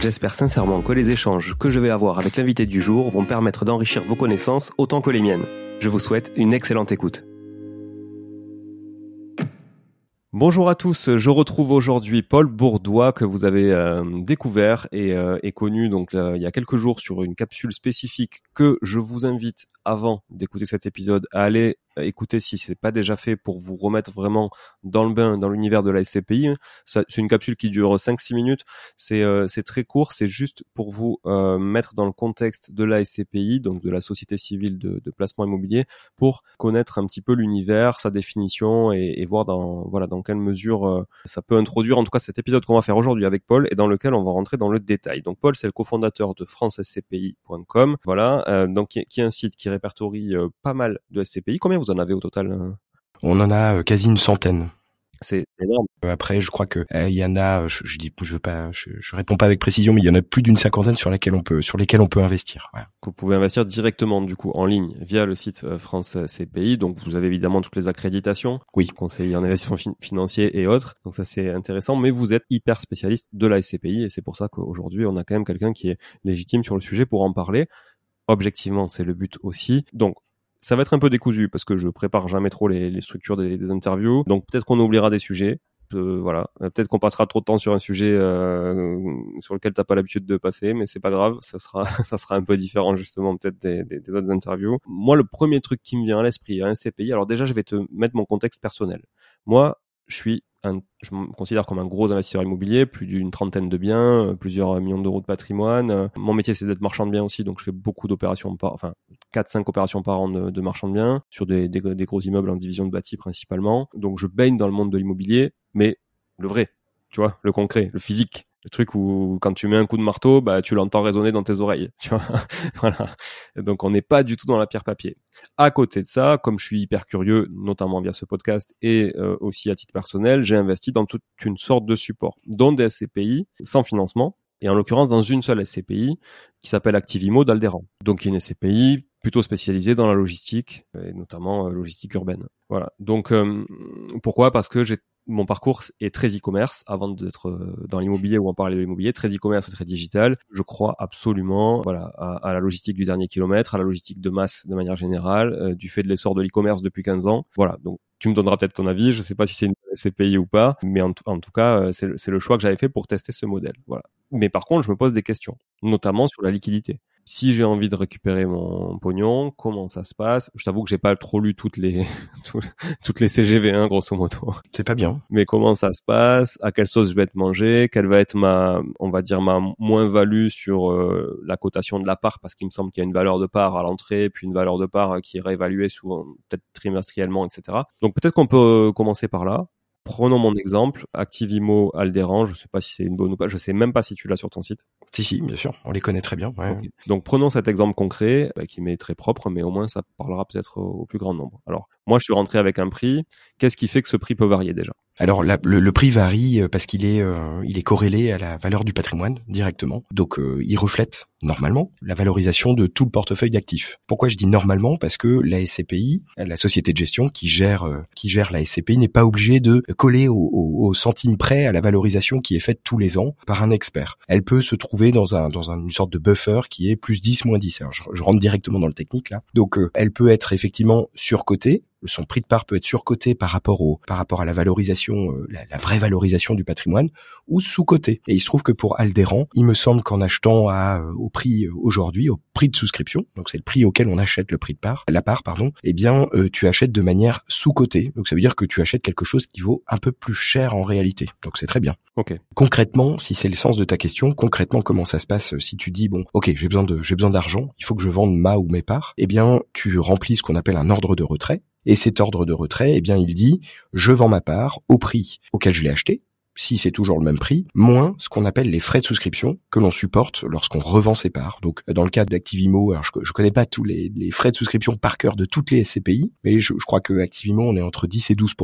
J'espère sincèrement que les échanges que je vais avoir avec l'invité du jour vont permettre d'enrichir vos connaissances autant que les miennes. Je vous souhaite une excellente écoute. Bonjour à tous, je retrouve aujourd'hui Paul Bourdois que vous avez euh, découvert et, euh, connu donc il y a quelques jours sur une capsule spécifique que je vous invite avant d'écouter cet épisode à aller écoutez si c'est pas déjà fait pour vous remettre vraiment dans le bain, dans l'univers de la SCPI. C'est une capsule qui dure 5-6 minutes. C'est euh, c'est très court. C'est juste pour vous euh, mettre dans le contexte de la SCPI, donc de la Société civile de, placement immobilier, pour connaître un petit peu l'univers, sa définition et, voir dans voilà dans quelle mesure euh, ça peut introduire en tout cas cet épisode qu'on va faire aujourd'hui avec Paul et dans lequel on va rentrer dans le détail. Donc Paul, c'est le cofondateur de francescpi.com. Voilà, euh, donc qui, qui, est un site qui répertorie pas mal de SCPI. Combien vous en avez au total euh On en a euh, quasi une centaine. C'est énorme. Euh, après, je crois que il y en a. Je, je, dis, je veux pas, je, je, réponds pas avec précision, mais il y en a plus d'une cinquantaine sur lesquelles on peut, sur lesquelles on peut investir. Ouais. vous pouvez investir directement, du coup, en ligne via le site France CPI. Donc, vous avez évidemment toutes les accréditations. Oui. Conseiller en investissement financier et autres. Donc, ça c'est intéressant. Mais vous êtes hyper spécialiste de la SCPI et c'est pour ça qu'aujourd'hui, on a quand même quelqu'un qui est légitime sur le sujet pour en parler. Objectivement, c'est le but aussi. Donc, ça va être un peu décousu parce que je prépare jamais trop les, structures des, interviews. Donc peut-être qu'on oubliera des sujets. Euh, voilà, peut-être qu'on passera trop de temps sur un sujet euh, sur lequel t'as pas l'habitude de passer, mais c'est pas grave, ça sera ça sera un peu différent justement peut-être des, des, autres interviews. Moi, le premier truc qui me vient à l'esprit, un CPI. Alors déjà, je vais te mettre mon contexte personnel. Moi, je suis un, je me considère comme un gros investisseur immobilier, plus d'une trentaine de biens, euh, plusieurs millions d'euros de patrimoine. Euh, mon métier, c'est d'être marchand de biens aussi, donc je fais beaucoup d'opérations par, enfin, 4-5 opérations par an de, marchand de biens sur des, des, des, gros immeubles en division de bâti principalement. Donc je baigne dans le monde de l'immobilier, mais le vrai, tu vois, le concret, le physique, truc où quand tu mets un coup de marteau, bah tu l'entends résonner dans tes oreilles. Tu vois voilà. Donc on n'est pas du tout dans la pierre papier. À côté de ça, comme je suis hyper curieux, notamment via ce podcast et euh, aussi à titre personnel, j'ai investi dans toute une sorte de support, dont des SCPI sans financement, et en l'occurrence dans une seule SCPI qui s'appelle Activimo d'Alderan. Donc une SCPI plutôt spécialisée dans la logistique et notamment euh, logistique urbaine. Voilà. Donc euh, pourquoi? Parce que j'ai mon parcours est très e-commerce avant d'être euh, dans l'immobilier ou en parler de l'immobilier, très e-commerce et très digital. Je crois absolument voilà à, la logistique du dernier kilomètre, à la logistique de masse de manière générale, du fait de l'essor de l'e-commerce depuis 15 ans. Voilà, donc tu me donneras peut-être ton avis. Je ne sais pas si c'est une SCPI ou pas, mais en, en tout cas, c'est le choix que j'avais fait pour tester ce modèle. Voilà. Mais par contre, je me pose des questions, notamment sur la liquidité si j'ai envie de récupérer mon pognon, comment ça se passe? Je t'avoue que j'ai pas trop lu toutes les toutes les CGV, hein, grosso modo. C'est pas bien. Mais comment ça se passe? À quelle sauce je vais être mangé? Quelle va être ma, on va dire ma moins-value sur euh, la cotation de la part? Parce qu'il me semble qu'il y a une valeur de part à l'entrée, puis une valeur de part qui est réévaluée souvent peut-être trimestriellement, etc. Donc peut-être qu'on peut commencer par là. Prenons mon exemple, Activimo Alderan, je sais pas si c'est une bonne ou pas, je sais même pas si tu l'as sur ton site. Si si, bien sûr, on les connaît très bien. Donc prenons cet exemple concret bah, qui m'est très propre, mais au moins ça parlera peut-être au, plus grand nombre. Alors moi je suis rentré avec un prix. Qu'est-ce qui fait que ce prix peut varier déjà? Alors le, prix varie euh, parce qu'il est euh, il est corrélé à la valeur du patrimoine directement. Donc euh, il reflète normalement la valorisation de tout le portefeuille d'actifs. Pourquoi je dis normalement? Parce que la SCPI, la société de gestion qui gère qui gère la SCPI n'est pas obligée de coller au, centime près à la valorisation qui est faite tous les ans par un expert. Elle peut se trouver dans un dans une sorte de buffer qui est plus 10 moins 10. Alors je, je rentre directement dans le technique là. Donc elle peut être effectivement surcotée son prix de part peut être surcoté par rapport au par rapport à la valorisation euh, la, vraie valorisation du patrimoine ou sous-coté. Et il se trouve que pour Alderan, il me semble qu'en achetant à euh, au prix euh, aujourd'hui au prix de souscription, donc c'est le prix auquel on achète le prix de part, la part pardon, eh bien tu achètes de manière sous-cotée. Donc ça veut dire que tu achètes quelque chose qui vaut un peu plus cher en réalité. Donc c'est très bien. OK. Concrètement, si c'est le sens de ta question, concrètement comment ça se passe si tu dis bon, OK, j'ai besoin de j'ai besoin d'argent, il faut que je vende ma ou mes parts, eh bien tu remplis ce qu'on appelle un ordre de retrait et cet ordre de retrait, eh bien, il dit, je vends ma part au prix auquel je l'ai acheté, si c'est toujours le même prix, moins ce qu'on appelle les frais de souscription que l'on supporte lorsqu'on revend ses parts. Donc dans le cas d'Activimo, alors je, je connais pas tous les, frais de souscription par cœur de toutes les SCPI, mais je, crois que Activimo on est entre 10 et 12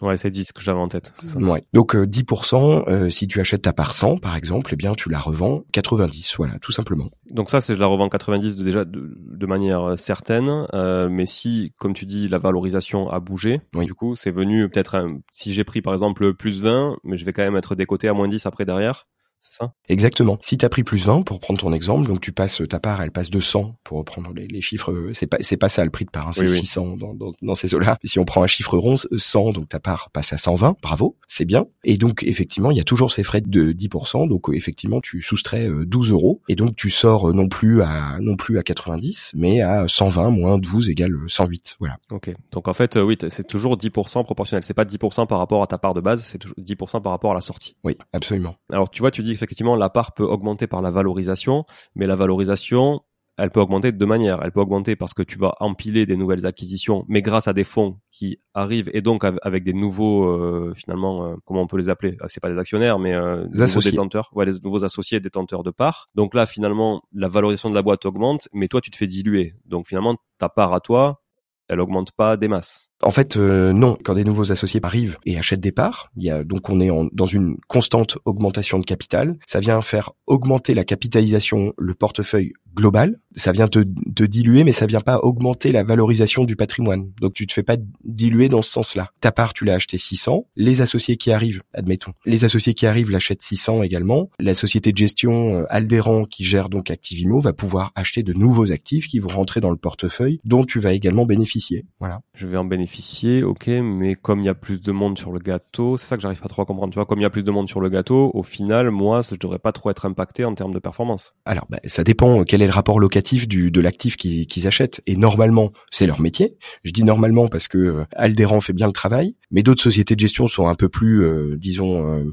Ouais, c'est 10 que j'avais en tête. Ça. Ouais. Donc 10%, euh, euh, si tu achètes ta part 100, par exemple, eh bien tu la revends 90, voilà, tout simplement. Donc ça, c'est je la revends 90 de, déjà de, de manière euh, certaine, euh, mais si, comme tu dis, la valorisation a bougé, du coup, c'est venu peut-être, si j'ai pris par exemple plus 20, mais je vais quand même être décoté à moins 10 après derrière, ça? Exactement. Si tu as pris plus 20, pour prendre ton exemple, donc tu passes ta part, elle passe de 100 pour reprendre les, chiffres, euh, c'est pas c'est pas ça le prix de part, hein, c'est 600 dans, dans, dans, ces eaux-là. Si on prend un chiffre rond, 100, donc ta part passe à 120, bravo, c'est bien. Et donc effectivement, il y a toujours ces frais de 10%, donc euh, effectivement tu soustrais 12 euh, euros, et donc tu sors non plus à non plus à 90, mais à 120 moins 12 égale 108, voilà. Ok. Donc en fait, oui, c'est toujours 10% proportionnel. C'est pas 10% par rapport à ta part de base, c'est toujours 10% par rapport à la sortie. Oui, absolument. Alors tu vois, tu dis effectivement la part peut augmenter par la valorisation, mais la valorisation, elle peut augmenter de deux manières. Elle peut augmenter parce que tu vas empiler des nouvelles acquisitions, mais grâce à des fonds qui arrivent et donc avec des nouveaux, euh, finalement, euh, comment on peut les appeler? Ah, C'est pas des actionnaires, mais euh, des nouveaux détenteurs, ouais, des nouveaux associés détenteurs de parts. Donc là, finalement, la valorisation de la boîte augmente, mais toi, tu te fais diluer. Donc finalement, ta part à toi, elle augmente pas des masses. En fait, euh, non. Quand des nouveaux associés arrivent et achètent des parts, il y a donc on est dans une constante augmentation de capital. Ça vient faire augmenter la capitalisation, le portefeuille global. Ça vient te, te diluer, mais ça vient pas augmenter la valorisation du patrimoine. Donc tu te fais pas diluer dans ce sens-là. Ta part, tu l'as acheté 600. Les associés qui arrivent, admettons, les associés qui arrivent l'achètent 600 également. La société de gestion euh, Alderan qui gère donc Activimo va pouvoir acheter de nouveaux actifs qui vont rentrer dans le portefeuille dont tu vas également bénéficier. Voilà. Je vais en bénéficier ok, mais comme il y a plus de monde sur le gâteau, c'est ça que j'arrive pas trop à comprendre. Tu vois, comme il y a plus de monde sur le gâteau, au final, moi, je devrais pas trop être impacté en termes de performance. Alors, bah, ça dépend euh, quel est le rapport locatif de l'actif qu'ils achètent. Et normalement, c'est leur métier. Je dis normalement parce que euh, Alderan fait bien le travail, mais d'autres sociétés de gestion sont un peu plus, euh, disons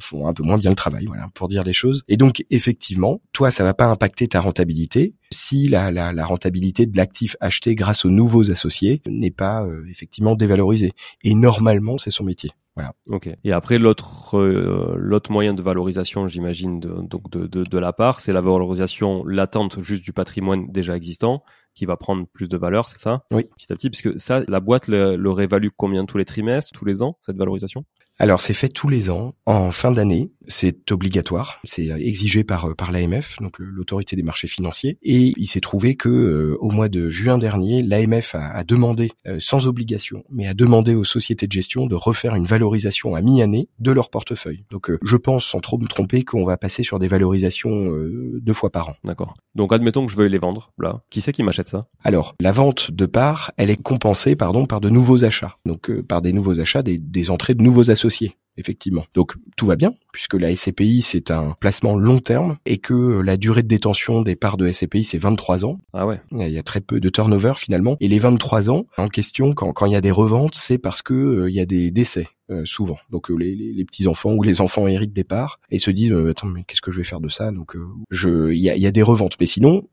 font un peu moins bien le travail, voilà, pour dire les choses. Et donc effectivement, toi, ça va pas impacter ta rentabilité si la, la, la rentabilité de l'actif acheté grâce aux nouveaux associés n'est pas euh, effectivement dévalorisée. Et normalement, c'est son métier. Voilà. Ok. Et après l'autre euh, l'autre moyen de valorisation, j'imagine, de, donc de, de, de la part, c'est la valorisation latente juste du patrimoine déjà existant qui va prendre plus de valeur, c'est ça? Oui. Petit à petit, puisque ça, la boîte le, le réévalue combien tous les trimestres, tous les ans, cette valorisation? Alors c'est fait tous les ans en fin d'année, c'est obligatoire, c'est exigé par par l'AMF, donc l'autorité des marchés financiers, et il s'est trouvé que euh, au mois de juin dernier, l'AMF a, a, demandé euh, sans obligation, mais a demandé aux sociétés de gestion de refaire une valorisation à mi-année de leur portefeuille. Donc euh, je pense sans trop me tromper qu'on va passer sur des valorisations deux fois par an. D'accord. Donc admettons que je veuille les vendre là. Qui c'est qui m'achète ça? Alors la vente de parts, elle est compensée pardon par de nouveaux achats, donc par des nouveaux achats, des, des entrées de nouveaux associés dossier effectivement. Donc tout va bien puisque la SCPI c'est un placement long terme et que la durée de détention des parts de SCPI c'est 23 ans. Ah ouais. Il y a très peu de turnover finalement et les 23 ans en question quand quand il y a des reventes, c'est parce que euh, il y a des décès. Euh, souvent. Donc euh, les, les, les, petits enfants ou les enfants héritent des parts et se disent attends mais qu'est-ce que je vais faire de ça? Donc je il y a, y a, des reventes, mais sinon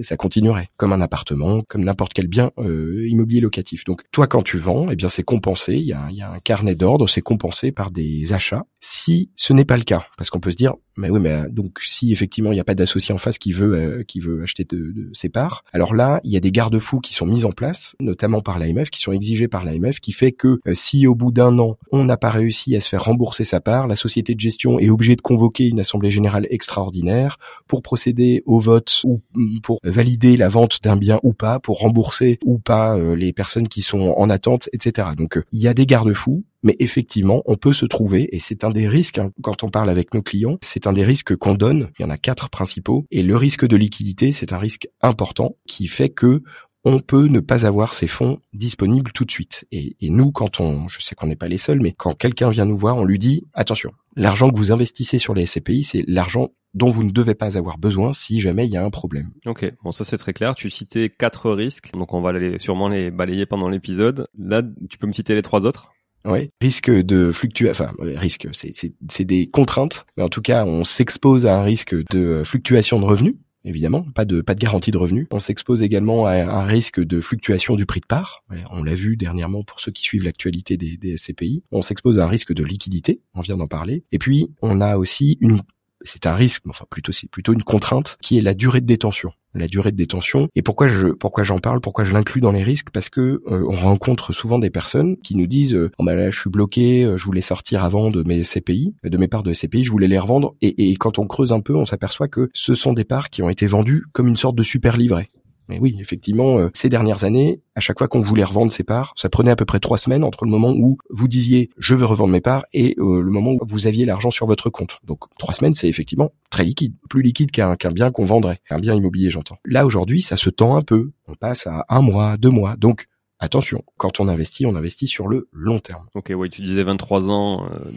ça continuerait comme un appartement, comme n'importe quel bien immobilier locatif. Donc toi quand tu vends, eh bien c'est compensé. Il y a, y a un carnet d'ordre, c'est compensé par des achats. Si ce n'est pas le cas, parce qu'on peut se dire mais oui mais donc si effectivement il n'y a pas d'associé en face qui veut qui veut acheter de, de, ses parts, alors là il y a des garde-fous qui sont mis en place, notamment par l'AMF, qui sont exigés par l'AMF, qui fait que si au bout d'un an on n'a pas réussi à se faire rembourser sa part, la société de gestion est obligée de convoquer une assemblée générale extraordinaire pour procéder au vote ou pour valider la vente d'un bien ou pas, pour rembourser ou pas euh, les personnes qui sont en attente, etc. Donc euh, il y a des garde-fous. Mais effectivement, on peut se trouver, et c'est un des risques hein, quand on parle avec nos clients, c'est un des risques qu'on donne. Il y en a quatre principaux, et le risque de liquidité, c'est un risque important qui fait que on peut ne pas avoir ces fonds disponibles tout de suite. Et, nous, quand on, je sais qu'on n'est pas les seuls, mais quand quelqu'un vient nous voir, on lui dit attention, l'argent que vous investissez sur les SCPI, c'est l'argent dont vous ne devez pas avoir besoin si jamais il y a un problème. Ok, bon ça c'est très clair. Tu citais quatre risques, donc on va sûrement les balayer pendant l'épisode. Là, tu peux me citer les trois autres? Oui, risque de fluctuation, enfin risque, c'est des contraintes, mais en tout cas on s'expose à un risque de fluctuation de revenus évidemment, pas de pas de garantie de revenus. On s'expose également à un risque de fluctuation du prix de part. On l'a vu dernièrement pour ceux qui suivent l'actualité des, des SCPI. On s'expose à un risque de liquidité, on vient d'en parler. Et puis on a aussi une c'est un risque, enfin plutôt c'est plutôt une contrainte qui est la durée de détention. La durée de détention. Et pourquoi je pourquoi j'en parle, pourquoi je l'inclus dans les risques? Parce que euh, on rencontre souvent des personnes qui nous disent oh ben là je suis bloqué, euh, je voulais sortir avant de mes CPI, de mes parts de CPI, je voulais les revendre. Et, et quand on creuse un peu, on s'aperçoit que ce sont des parts qui ont été vendues comme une sorte de super livret. Mais oui, effectivement, euh, ces dernières années, à chaque fois qu'on voulait revendre ses parts, ça prenait à peu près trois semaines entre le moment où vous disiez je veux revendre mes parts et euh, le moment où vous aviez l'argent sur votre compte. Donc trois semaines, c'est effectivement très liquide, plus liquide qu'un bien qu'on vendrait, un bien immobilier, j'entends. Là aujourd'hui, ça se tend un peu. On passe à un mois, deux mois. Donc attention, quand on investit, on investit sur le long terme. Ok, oui, tu disais 23 ans, euh,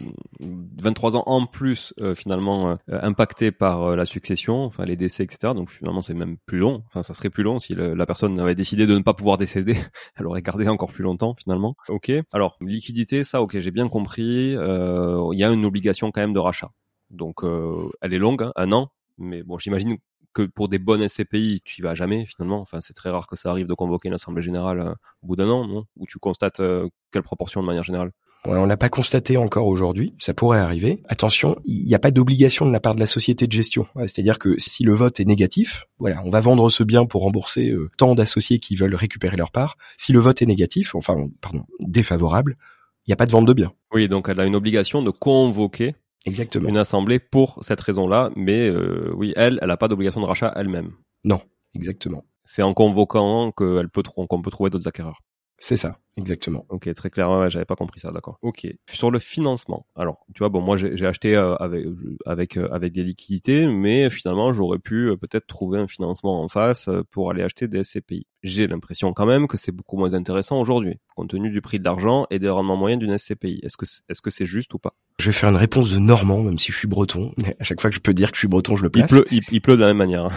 23 ans en plus euh, finalement euh, impacté par euh, la succession, enfin les décès, etc. Donc finalement c'est même plus long. Enfin ça serait plus long si la personne avait décidé de ne pas pouvoir décéder, elle aurait gardé encore plus longtemps finalement. Ok. Alors liquidité, ça, ok, j'ai bien compris. Il y a une obligation quand même de rachat. Donc elle est longue, hein, un an. Mais bon, j'imagine que pour des bonnes SCPI, tu y vas jamais finalement. Enfin, c'est très rare que ça arrive de convoquer une assemblée générale euh, au bout d'un an, non? Où tu constates euh, quelle proportion de manière générale? Ouais, on l'a pas constaté encore aujourd'hui, ça pourrait arriver. Attention, il n'y a pas d'obligation de la part de la société de gestion. C'est-à-dire que si le vote est négatif, voilà, on va vendre ce bien pour rembourser euh, tant d'associés qui veulent récupérer leur part. Si le vote est négatif, enfin, pardon, défavorable, il n'y a pas de vente de bien. Oui, donc elle a une obligation de convoquer Exactement. Une assemblée pour cette raison-là, mais euh, oui, elle, elle n'a pas d'obligation de rachat elle-même. Non, exactement. C'est en convoquant qu'elle peut qu'on peut trouver d'autres acquéreurs. C'est ça, exactement. Ok, très clair. Ouais, j'avais pas compris ça, d'accord. Ok. Sur le financement. Alors, tu vois, bon, moi j'ai acheté euh, avec avec euh, avec des liquidités, mais finalement j'aurais pu peut-être trouver un financement en face pour aller acheter des SCPI j'ai l'impression quand même que c'est beaucoup moins intéressant aujourd'hui, compte tenu du prix de l'argent et des rendements moyens d'une SCPI. Est-ce que est-ce que c'est juste ou pas? Je vais faire une réponse de Normand, même si je suis breton. Mais à chaque fois que je peux dire que je suis breton, je le place. Il pleut, il, pleut de la même manière.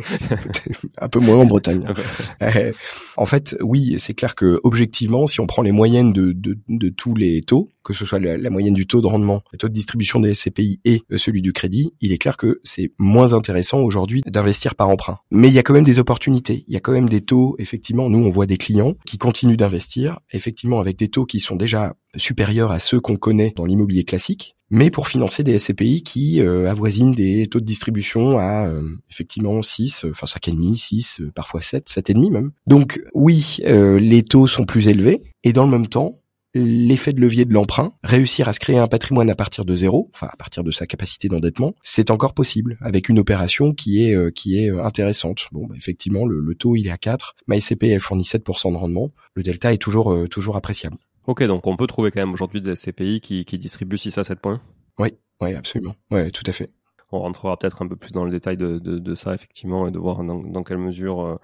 Un peu moins en Bretagne. Euh, en fait, oui, c'est clair que objectivement, si on prend les moyennes de, de, de tous les taux, que ce soit la, moyenne du taux de rendement, le taux de distribution des SCPI et celui du crédit, il est clair que c'est moins intéressant aujourd'hui d'investir par emprunt. Mais il y a quand même des opportunités. Il y a quand même des taux, effectivement, nous on voit des clients qui continuent d'investir, effectivement avec des taux qui sont déjà supérieurs à ceux qu'on connaît dans l'immobilier classique, mais pour financer des SCPI qui euh, avoisinent des taux de distribution à euh, effectivement 6, enfin 5,5, 6, parfois 7, 7,5 même. Donc oui, euh, les taux sont plus élevés, et dans le même temps, l'effet de levier de l'emprunt, réussir à se créer un patrimoine à partir de zéro, enfin à partir de sa capacité d'endettement, c'est encore possible avec une opération qui est qui est intéressante. Bon, bah, effectivement, le, taux il est à 4, ma SCPI elle fournit 7% de rendement, le delta est toujours toujours appréciable. Ok, donc on peut trouver quand même aujourd'hui des SCPI qui, qui distribuent 6 à 7 points Oui, oui, absolument. Oui, tout à fait. On rentrera peut-être un peu plus dans le détail de, de, de ça, effectivement, et de voir dans, dans quelle mesure euh, euh,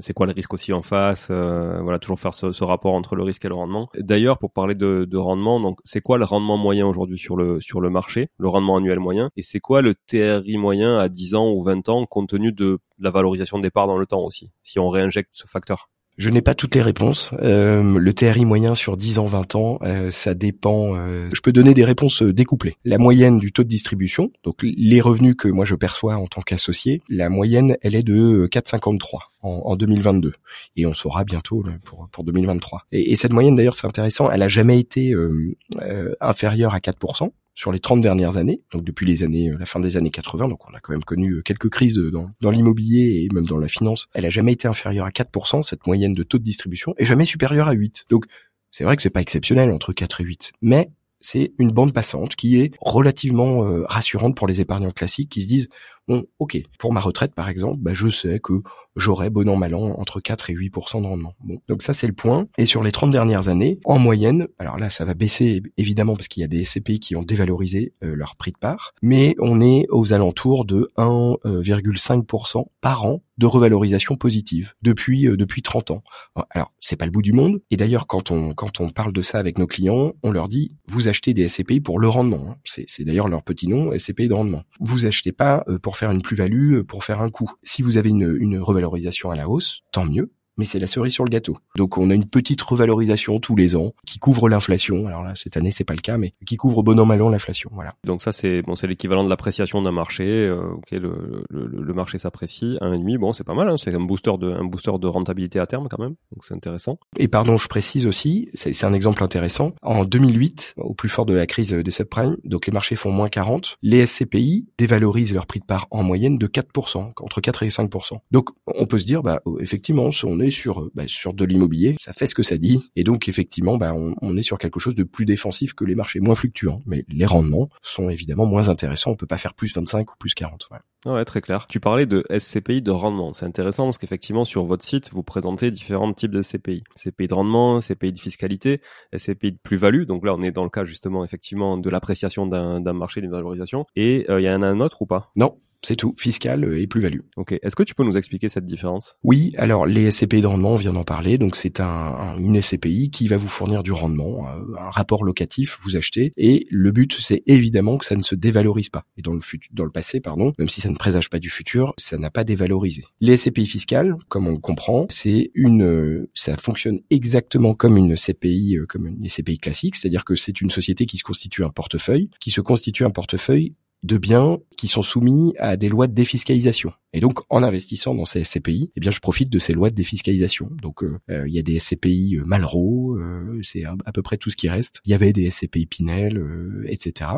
c'est quoi le risque aussi en face, euh, voilà, toujours faire ce, rapport entre le risque et le rendement. D'ailleurs, pour parler de, de rendement, donc c'est quoi le rendement moyen aujourd'hui sur le sur le marché, le rendement annuel moyen, et c'est quoi le TRI moyen à 10 ans ou 20 ans compte tenu de la valorisation de départ dans le temps aussi, si on réinjecte ce facteur? Je n'ai pas toutes les réponses. Euh, le TRI moyen sur 10 ans, 20 ans, euh, ça dépend. Euh, je peux donner des réponses découplées. La moyenne du taux de distribution, donc les revenus que moi je perçois en tant qu'associé, la moyenne, elle est de 4,53 en, en 2022. Et on saura bientôt pour, pour 2023. Et, et cette moyenne, d'ailleurs, c'est intéressant, elle a jamais été inférieure à 4% sur les 30 dernières années, donc depuis les années, euh, la fin des années 80, donc on a quand même connu euh, quelques crises dans, dans l'immobilier et même dans la finance. Elle a jamais été inférieure à 4%, cette moyenne de taux de distribution, et jamais supérieure à 8. Donc c'est vrai que c'est pas exceptionnel entre 4 et 8, mais c'est une bande passante qui est relativement euh, rassurante pour les épargnants classiques qui se disent bon, ok, pour ma retraite par exemple, bah, je sais que j'aurai bon an mal an entre 4 et 8 de rendement. Bon, donc ça c'est le point. Et sur les 30 dernières années, en moyenne, alors là ça va baisser évidemment parce qu'il y a des SCPI qui ont dévalorisé euh, leur prix de part, mais on est aux alentours de 1,5% par an de revalorisation positive depuis euh, depuis 30 ans. Alors, c'est pas le bout du monde et d'ailleurs quand on quand on parle de ça avec nos clients, on leur dit vous achetez des SCPI pour le rendement. Hein. C'est d'ailleurs leur petit nom, SCPI de rendement. Vous achetez pas pour faire une plus-value, euh, pour faire un coup. Si vous avez une, une revalorisation à la hausse, tant mieux mais c'est la cerise sur le gâteau. Donc on a une petite revalorisation tous les ans qui couvre l'inflation. Alors là cette année c'est pas le cas, mais qui couvre bon an mal an l'inflation. Voilà. Donc ça c'est bon c'est l'équivalent de l'appréciation d'un marché. Euh, ok le, le, le, marché s'apprécie un et demi. Bon c'est pas mal. Hein, c'est un booster de un booster de rentabilité à terme quand même. Donc c'est intéressant. Et pardon je précise aussi c'est un exemple intéressant. En 2008 au plus fort de la crise des subprimes donc les marchés font moins 40. Les SCPI dévalorisent leur prix de part en moyenne de 4%, entre 4 et 5%. Donc on peut se dire bah effectivement on est sur euh, bah, sur de l'immobilier, ça fait ce que ça dit, et donc effectivement, bah, on, est sur quelque chose de plus défensif que les marchés, moins fluctuants, mais les rendements sont évidemment moins intéressants. On peut pas faire plus 25 ou plus 40. Ouais. ouais, très clair. Tu parlais de SCPI de rendement. C'est intéressant parce qu'effectivement, sur votre site, vous présentez différents types de SCPI. SCPI de rendement, SCPI de fiscalité, SCPI de plus-value. Donc là, on est dans le cas justement, effectivement, de l'appréciation d'un marché, d'une valorisation. Et euh, il y en a un autre ou pas? Non, c'est tout, fiscal et plus-value. Ok. Est-ce que tu peux nous expliquer cette différence? Oui. Alors les SCPI de rendement, on vient d'en parler. Donc c'est un, une SCPI qui va vous fournir du rendement, euh, un rapport locatif, vous achetez. Et le but, c'est évidemment que ça ne se dévalorise pas. Et dans le futur, dans le passé, pardon, même si ça ne présage pas du futur, ça n'a pas dévalorisé. Les SCPI fiscales, comme on le comprend, c'est une, ça fonctionne exactement comme une CPI, euh, comme une SCPI classique, c'est-à-dire que c'est une société qui se constitue un portefeuille, qui se constitue un portefeuille de biens qui sont soumis à des lois de défiscalisation. Et donc, en investissant dans ces SCPI, eh bien, je profite de ces lois de défiscalisation. Donc, euh, euh, il y a des SCPI euh, Malraux, c'est à, peu près tout ce qui reste. Il y avait des SCPI Pinel, etc.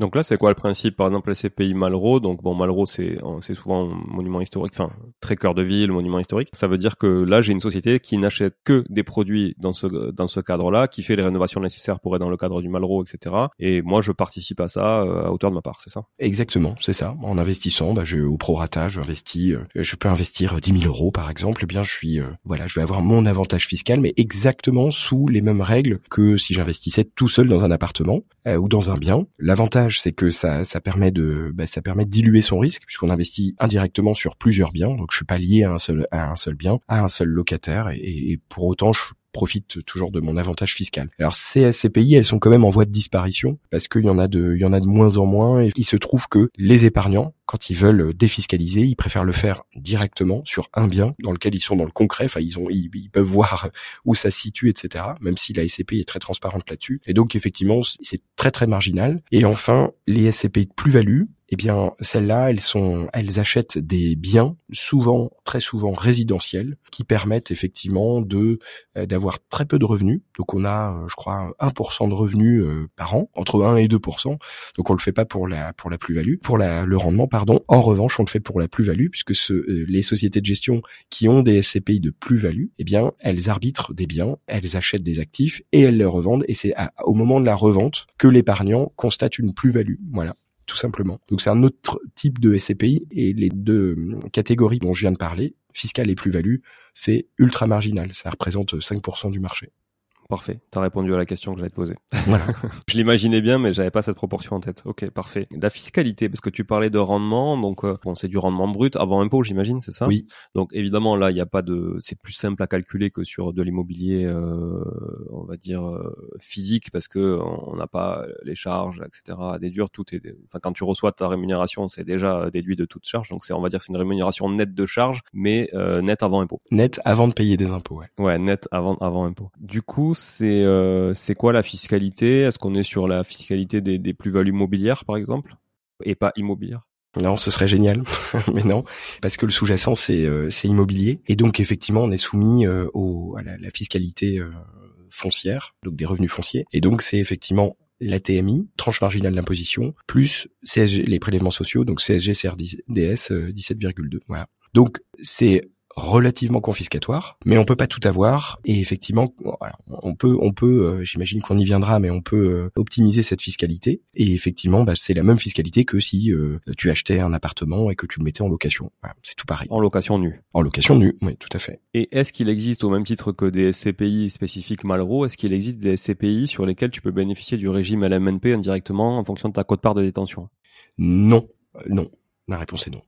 Donc là, c'est quoi le principe? Par exemple, les CPI Malraux, donc bon, Malraux, c'est souvent un monument historique, enfin très cœur de ville, monument historique. Ça veut dire que là, j'ai une société qui n'achète que des produits dans ce dans ce cadre-là, qui fait les rénovations nécessaires pour être dans le cadre du Malraux, etc. Et moi, je participe à ça euh, à hauteur de ma part, c'est ça? Exactement, c'est ça. En investissant, bah, je, au prorata, j'investis, euh, je peux investir 10 000 euros par exemple. Eh bien, je suis, euh, voilà, je vais avoir mon avantage fiscal, mais exactement sous les mêmes règles que si j'investissais tout seul dans un appartement ou dans un bien. L'avantage c'est que ça, ça permet de, bah, ça permet de diluer son risque puisqu'on investit indirectement sur plusieurs biens. Donc, je suis pas lié à un seul, à un seul bien, à un seul locataire, et, pour autant, je profite toujours de mon avantage fiscal. Alors ces SCPI, elles sont quand même en voie de disparition parce qu'il y en a de, il y en a de moins en moins et il se trouve que les épargnants, quand ils veulent défiscaliser, ils préfèrent le faire directement sur un bien dans lequel ils sont dans le concret. Enfin, ils ils, peuvent voir où ça situe, etc. Même si la SCPI est très transparente là-dessus. Et donc effectivement, c'est très très marginal. Et enfin, les SCPI de plus-value, eh bien, celles-là, elles sont, elles achètent des biens, souvent, très souvent résidentiels, qui permettent effectivement de euh, d'avoir très peu de revenus. Donc, on a, euh, je crois, 1% de revenus euh, par an, entre 1 et 2%. Donc, on le fait pas pour la pour la plus-value, pour la, le rendement, pardon. En revanche, on le fait pour la plus-value, puisque ce, les sociétés de gestion qui ont des SCPI de plus-value, eh bien, elles arbitrent des biens, elles achètent des actifs et elles les revendent. Et c'est au moment de la revente que l'épargnant constate une plus-value. Voilà tout simplement. Donc c'est un autre type de SCPI et les deux catégories dont je viens de parler, fiscale et plus-value, c'est ultra marginal. Ça représente 5% du marché. Parfait. Tu as répondu à la question que j'allais te poser. Voilà. je l'imaginais bien, mais j'avais pas cette proportion en tête. Ok, parfait. La fiscalité, parce que tu parlais de rendement, donc euh, bon, c'est du rendement brut avant impôt, j'imagine, c'est ça? Oui. Donc évidemment, là, il n'y a pas de, c'est plus simple à calculer que sur de l'immobilier, euh, on va dire euh, physique, parce que on n'a pas les charges, etc. à déduire. Tout est, enfin, quand tu reçois ta rémunération, c'est déjà déduit de toute charge. Donc c'est, on va dire, c'est une rémunération nette de charge, mais euh, nette avant impôt. Net avant de payer des impôts, ouais. Ouais, net avant avant impôt. Du coup, c'est euh, c'est quoi la fiscalité? Est-ce qu'on est sur la fiscalité des, plus-values mobilières, par exemple, et pas immobilières? Non, ce serait génial, mais non, parce que le sous-jacent c'est euh, c'est immobilier. Et donc effectivement on est soumis euh, au, à la, fiscalité foncière, donc des revenus fonciers, et donc c'est effectivement la TMI, tranche marginale d'imposition, plus les prélèvements sociaux, donc CSG, CRDS 17,2. Voilà. Donc c'est relativement confiscatoire, mais on peut pas tout avoir. Et effectivement, on peut, on peut, euh, j'imagine qu'on y viendra, mais on peut euh, optimiser cette fiscalité. Et effectivement, bah, c'est la même fiscalité que si euh, tu achetais un appartement et que tu le mettais en location. c'est tout pareil. En location nue. En location nue, oui, tout à fait. Et est-ce qu'il existe au même titre que des SCPI spécifiques Malraux, est-ce qu'il existe des SCPI sur lesquels tu peux bénéficier du régime LMNP indirectement en fonction de ta cote-part de détention? Non, non. La réponse est non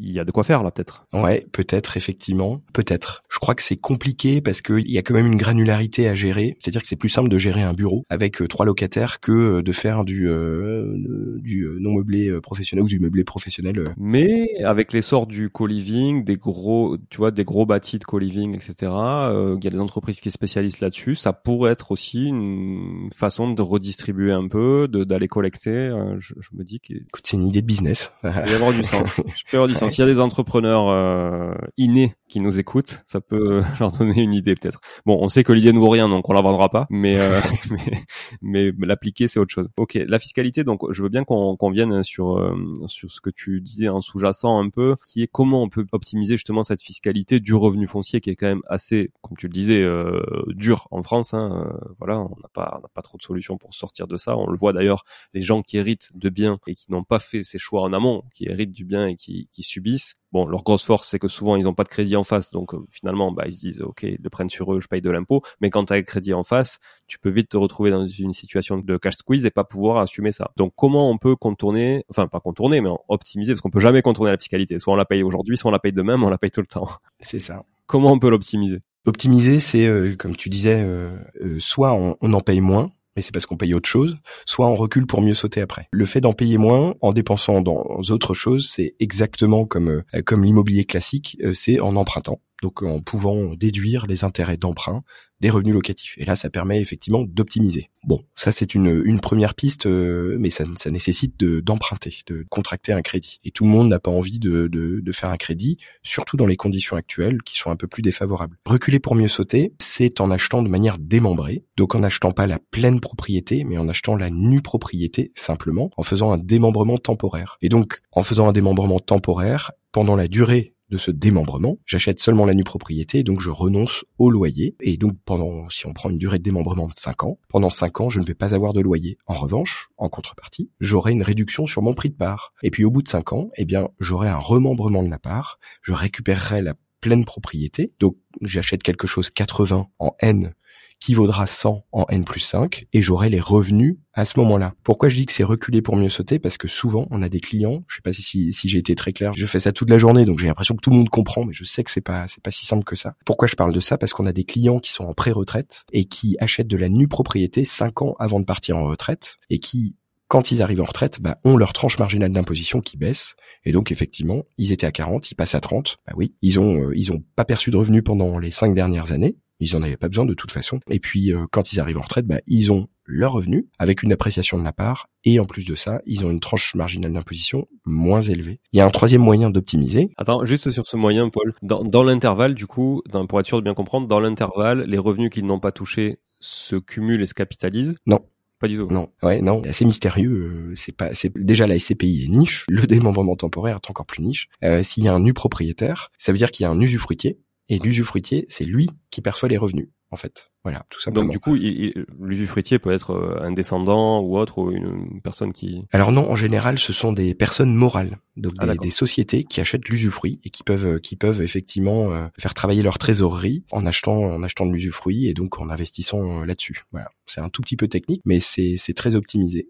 il y a de quoi faire là peut-être. Ouais, peut-être effectivement, peut-être. Je crois que c'est compliqué parce qu'il y a quand même une granularité à gérer. C'est-à-dire que c'est plus simple de gérer un bureau avec euh, trois locataires que euh, de faire du euh, du non meublé professionnel ou du meublé professionnel. Mais avec l'essor du co-living, des gros, tu vois, des gros bâtis de co-living, etc. Il y a des entreprises qui spécialisent là-dessus. Ça pourrait être aussi une façon de redistribuer un peu, d'aller collecter. Je, je, me dis que. Écoute, c'est une idée de business. Il peut y avoir du sens. Je peux avoir du sens. S'il y a des entrepreneurs euh, innés qui nous écoutent, ça peut leur donner une idée peut-être. Bon, on sait que l'idée ne vaut rien, donc on la vendra pas, mais euh, mais, mais l'appliquer c'est autre chose. Ok, la fiscalité, donc je veux bien qu'on qu'on vienne sur euh, sur ce que tu disais en sous-jacent un peu, qui est comment on peut optimiser justement cette fiscalité du revenu foncier qui est quand même assez, comme tu le disais, euh, dur en France. Hein, voilà, on n'a pas on n'a pas trop de solutions pour sortir de ça. On le voit d'ailleurs, les gens qui héritent de biens et qui n'ont pas fait ces choix en amont, qui héritent du bien et qui qui subissent Bon, leur grosse force, c'est que souvent ils n'ont pas de crédit en face, donc euh, finalement, bah, ils se disent, ok, ils le prennent sur eux, je paye de l'impôt. Mais quand tu as le crédit en face, tu peux vite te retrouver dans une situation de cash squeeze et pas pouvoir assumer ça. Donc, comment on peut contourner, enfin pas contourner, mais optimiser, parce qu'on peut jamais contourner la fiscalité. Soit on la paye aujourd'hui, soit on la paye demain, mais on la paye tout le temps. C'est ça. Comment on peut l'optimiser? Optimiser, c'est euh, comme tu disais, euh, soit on, on en paye moins, mais c'est parce qu'on paye autre chose, soit on recule pour mieux sauter après. Le fait d'en payer moins en dépensant dans autre chose, c'est exactement comme euh, comme l'immobilier classique, euh, c'est en empruntant donc en pouvant déduire les intérêts d'emprunt des revenus locatifs. Et là, ça permet effectivement d'optimiser. Bon, ça c'est une, une première piste, euh, mais ça, nécessite d'emprunter, de, contracter un crédit. Et tout le monde n'a pas envie de, de, de, faire un crédit, surtout dans les conditions actuelles qui sont un peu plus défavorables. Reculer pour mieux sauter, c'est en achetant de manière démembrée, donc en achetant pas la pleine propriété, mais en achetant la nue propriété simplement, en faisant un démembrement temporaire. Et donc, en faisant un démembrement temporaire, pendant la durée de ce démembrement. J'achète seulement la nue propriété, donc je renonce au loyer. Et donc pendant, si on prend une durée de démembrement de 5 ans, pendant 5 ans, je ne vais pas avoir de loyer. En revanche, en contrepartie, j'aurai une réduction sur mon prix de part. Et puis au bout de 5 ans, eh bien, j'aurai un remembrement de la part, je récupérerai la pleine propriété. Donc j'achète quelque chose 80 en N qui vaudra 100 en N plus 5 et j'aurai les revenus à ce moment-là. Pourquoi je dis que c'est reculer pour mieux sauter? Parce que souvent, on a des clients, je sais pas si, si, j'ai été très clair, je fais ça toute la journée, donc j'ai l'impression que tout le monde comprend, mais je sais que c'est pas, c'est pas si simple que ça. Pourquoi je parle de ça? Parce qu'on a des clients qui sont en pré-retraite et qui achètent de la nue propriété 5 ans avant de partir en retraite et qui quand ils arrivent en retraite, bah, ont leur tranche marginale d'imposition qui baisse. Et donc, effectivement, ils étaient à 40, ils passent à 30. Bah oui, ils ont, euh, ils ont pas perçu de revenus pendant les cinq dernières années. Ils en avaient pas besoin de toute façon. Et puis, euh, quand ils arrivent en retraite, bah, ils ont leur revenu avec une appréciation de la part. Et en plus de ça, ils ont une tranche marginale d'imposition moins élevée. Il y a un troisième moyen d'optimiser. Attends, juste sur ce moyen, Paul. Dans, dans l'intervalle, du coup, dans, pour être sûr de bien comprendre, dans l'intervalle, les revenus qu'ils n'ont pas touchés se cumulent et se capitalisent? Non. Pas du tout. Non, ouais, non, c'est assez mystérieux. Euh, c'est pas, c'est déjà la SCPI est niche. Le démembrement temporaire est encore plus niche. Euh, S'il y a un nu propriétaire, ça veut dire qu'il y a un usufruitier. Et l'usufruitier, c'est lui qui perçoit les revenus en fait. Voilà, tout simplement. Donc du coup, l'usufruitier peut être euh, un descendant ou autre, ou une personne qui... Alors non, en général, ce sont des personnes morales, donc ah, des, sociétés qui achètent l'usufruit et qui peuvent, euh, qui peuvent effectivement euh, faire travailler leur trésorerie en achetant, en achetant de l'usufruit et donc en investissant là-dessus. Voilà, c'est un tout petit peu technique, mais c'est très optimisé.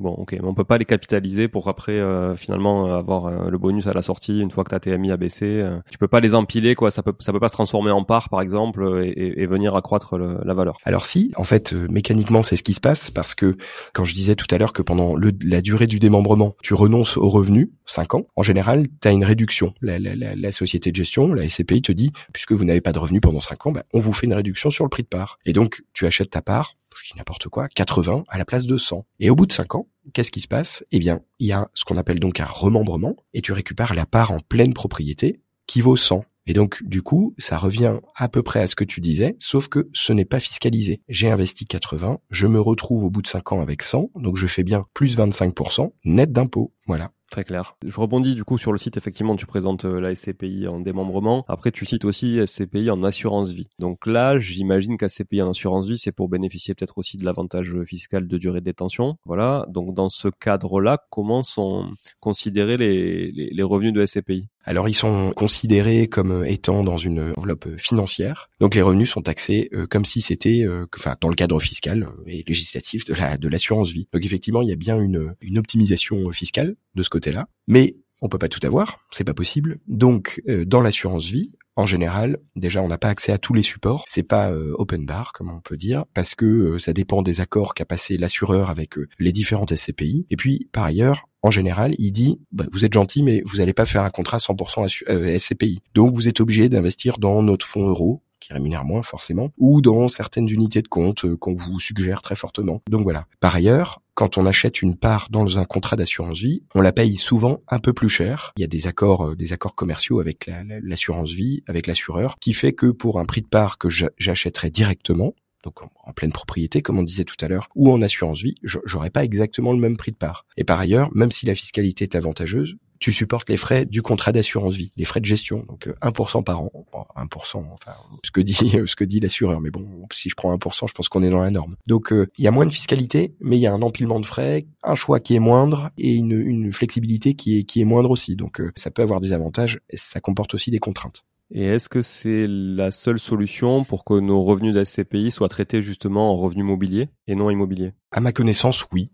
Bon, ok, mais on peut pas les capitaliser pour après euh, finalement euh, avoir euh, le bonus à la sortie une fois que ta TMI a baissé. tu peux pas les empiler, quoi. Ça peut, ça peut pas se transformer en part, par exemple, et, et venir accroître la valeur. Alors si, en fait, mécaniquement, c'est ce qui se passe parce que quand je disais tout à l'heure que pendant le, la durée du démembrement, tu renonces au revenu, 5 ans, en général, tu as une réduction. La, la, la, société de gestion, la SCPI te dit, puisque vous n'avez pas de revenu pendant 5 ans, bah, on vous fait une réduction sur le prix de part. Et donc, tu achètes ta part je dis n'importe quoi, 80 à la place de 100. Et au bout de 5 ans, qu'est-ce qui se passe? Eh bien, il y a ce qu'on appelle donc un remembrement, et tu récupères la part en pleine propriété qui vaut 100. Et donc, du coup, ça revient à peu près à ce que tu disais, sauf que ce n'est pas fiscalisé. J'ai investi 80, je me retrouve au bout de 5 ans avec 100, donc je fais bien plus 25% net d'impôt. Voilà. Très clair. Je rebondis du coup sur le site, effectivement, tu présentes euh, la SCPI en démembrement. Après, tu cites aussi SCPI en assurance vie. Donc là, j'imagine qu'SCPI en assurance vie, c'est pour bénéficier peut-être aussi de l'avantage fiscal de durée de détention. Voilà. Donc dans ce cadre-là, comment sont considérés les, les, revenus de SCPI alors ils sont considérés comme étant dans une enveloppe financière. Donc les revenus sont taxés euh, comme si c'était, euh, enfin dans le cadre fiscal et législatif de la de l'assurance vie. Donc effectivement il y a bien une, une optimisation fiscale de ce côté-là, mais on peut pas tout avoir, c'est pas possible. Donc euh, dans l'assurance vie, en général, déjà on n'a pas accès à tous les supports, c'est pas open bar comme on peut dire, parce que ça dépend des accords qu'a passé l'assureur avec les différentes SCPI. Et puis par ailleurs, en général, il dit bah, vous êtes gentil, mais vous n'allez pas faire un contrat 100% SCPI. Donc vous êtes obligé d'investir dans notre fonds euro qui rémunère moins forcément, ou dans certaines unités de compte euh, qu'on vous suggère très fortement. Donc voilà. Par ailleurs, quand on achète une part dans un contrat d'assurance vie, on la paye souvent un peu plus cher. Il y a des accords, euh, des accords commerciaux avec l'assurance vie, avec l'assureur, qui fait que pour un prix de part que j'achèterais directement, donc en, pleine propriété, comme on disait tout à l'heure, ou en assurance vie, j'aurais pas exactement le même prix de part. Et par ailleurs, même si la fiscalité est avantageuse, tu supportes les frais du contrat d'assurance vie, les frais de gestion, donc 1% euh, par an, 1%, enfin ce que dit ce que dit l'assureur, mais bon, si je prends 1%, je pense qu'on est dans la norme. Donc euh, il y a moins de fiscalité, mais il y a un empilement de frais, un choix qui est moindre et une, une flexibilité qui est qui est moindre aussi. Donc euh, ça peut avoir des avantages, et ça comporte aussi des contraintes. Et est-ce que c'est la seule solution pour que nos revenus d'SCPI soient traités justement en revenus mobiliers et non immobiliers? À ma connaissance, oui.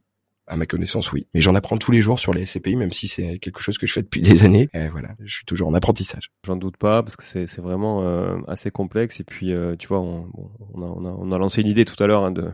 À ma connaissance, oui. Mais j'en apprends tous les jours sur les SCPI, même si c'est quelque chose que je fais depuis des années. Et voilà, je suis toujours en apprentissage. J'en doute pas, parce que c'est vraiment euh, assez complexe. Et puis, euh, tu vois, on, a, lancé une idée tout à l'heure hein, de,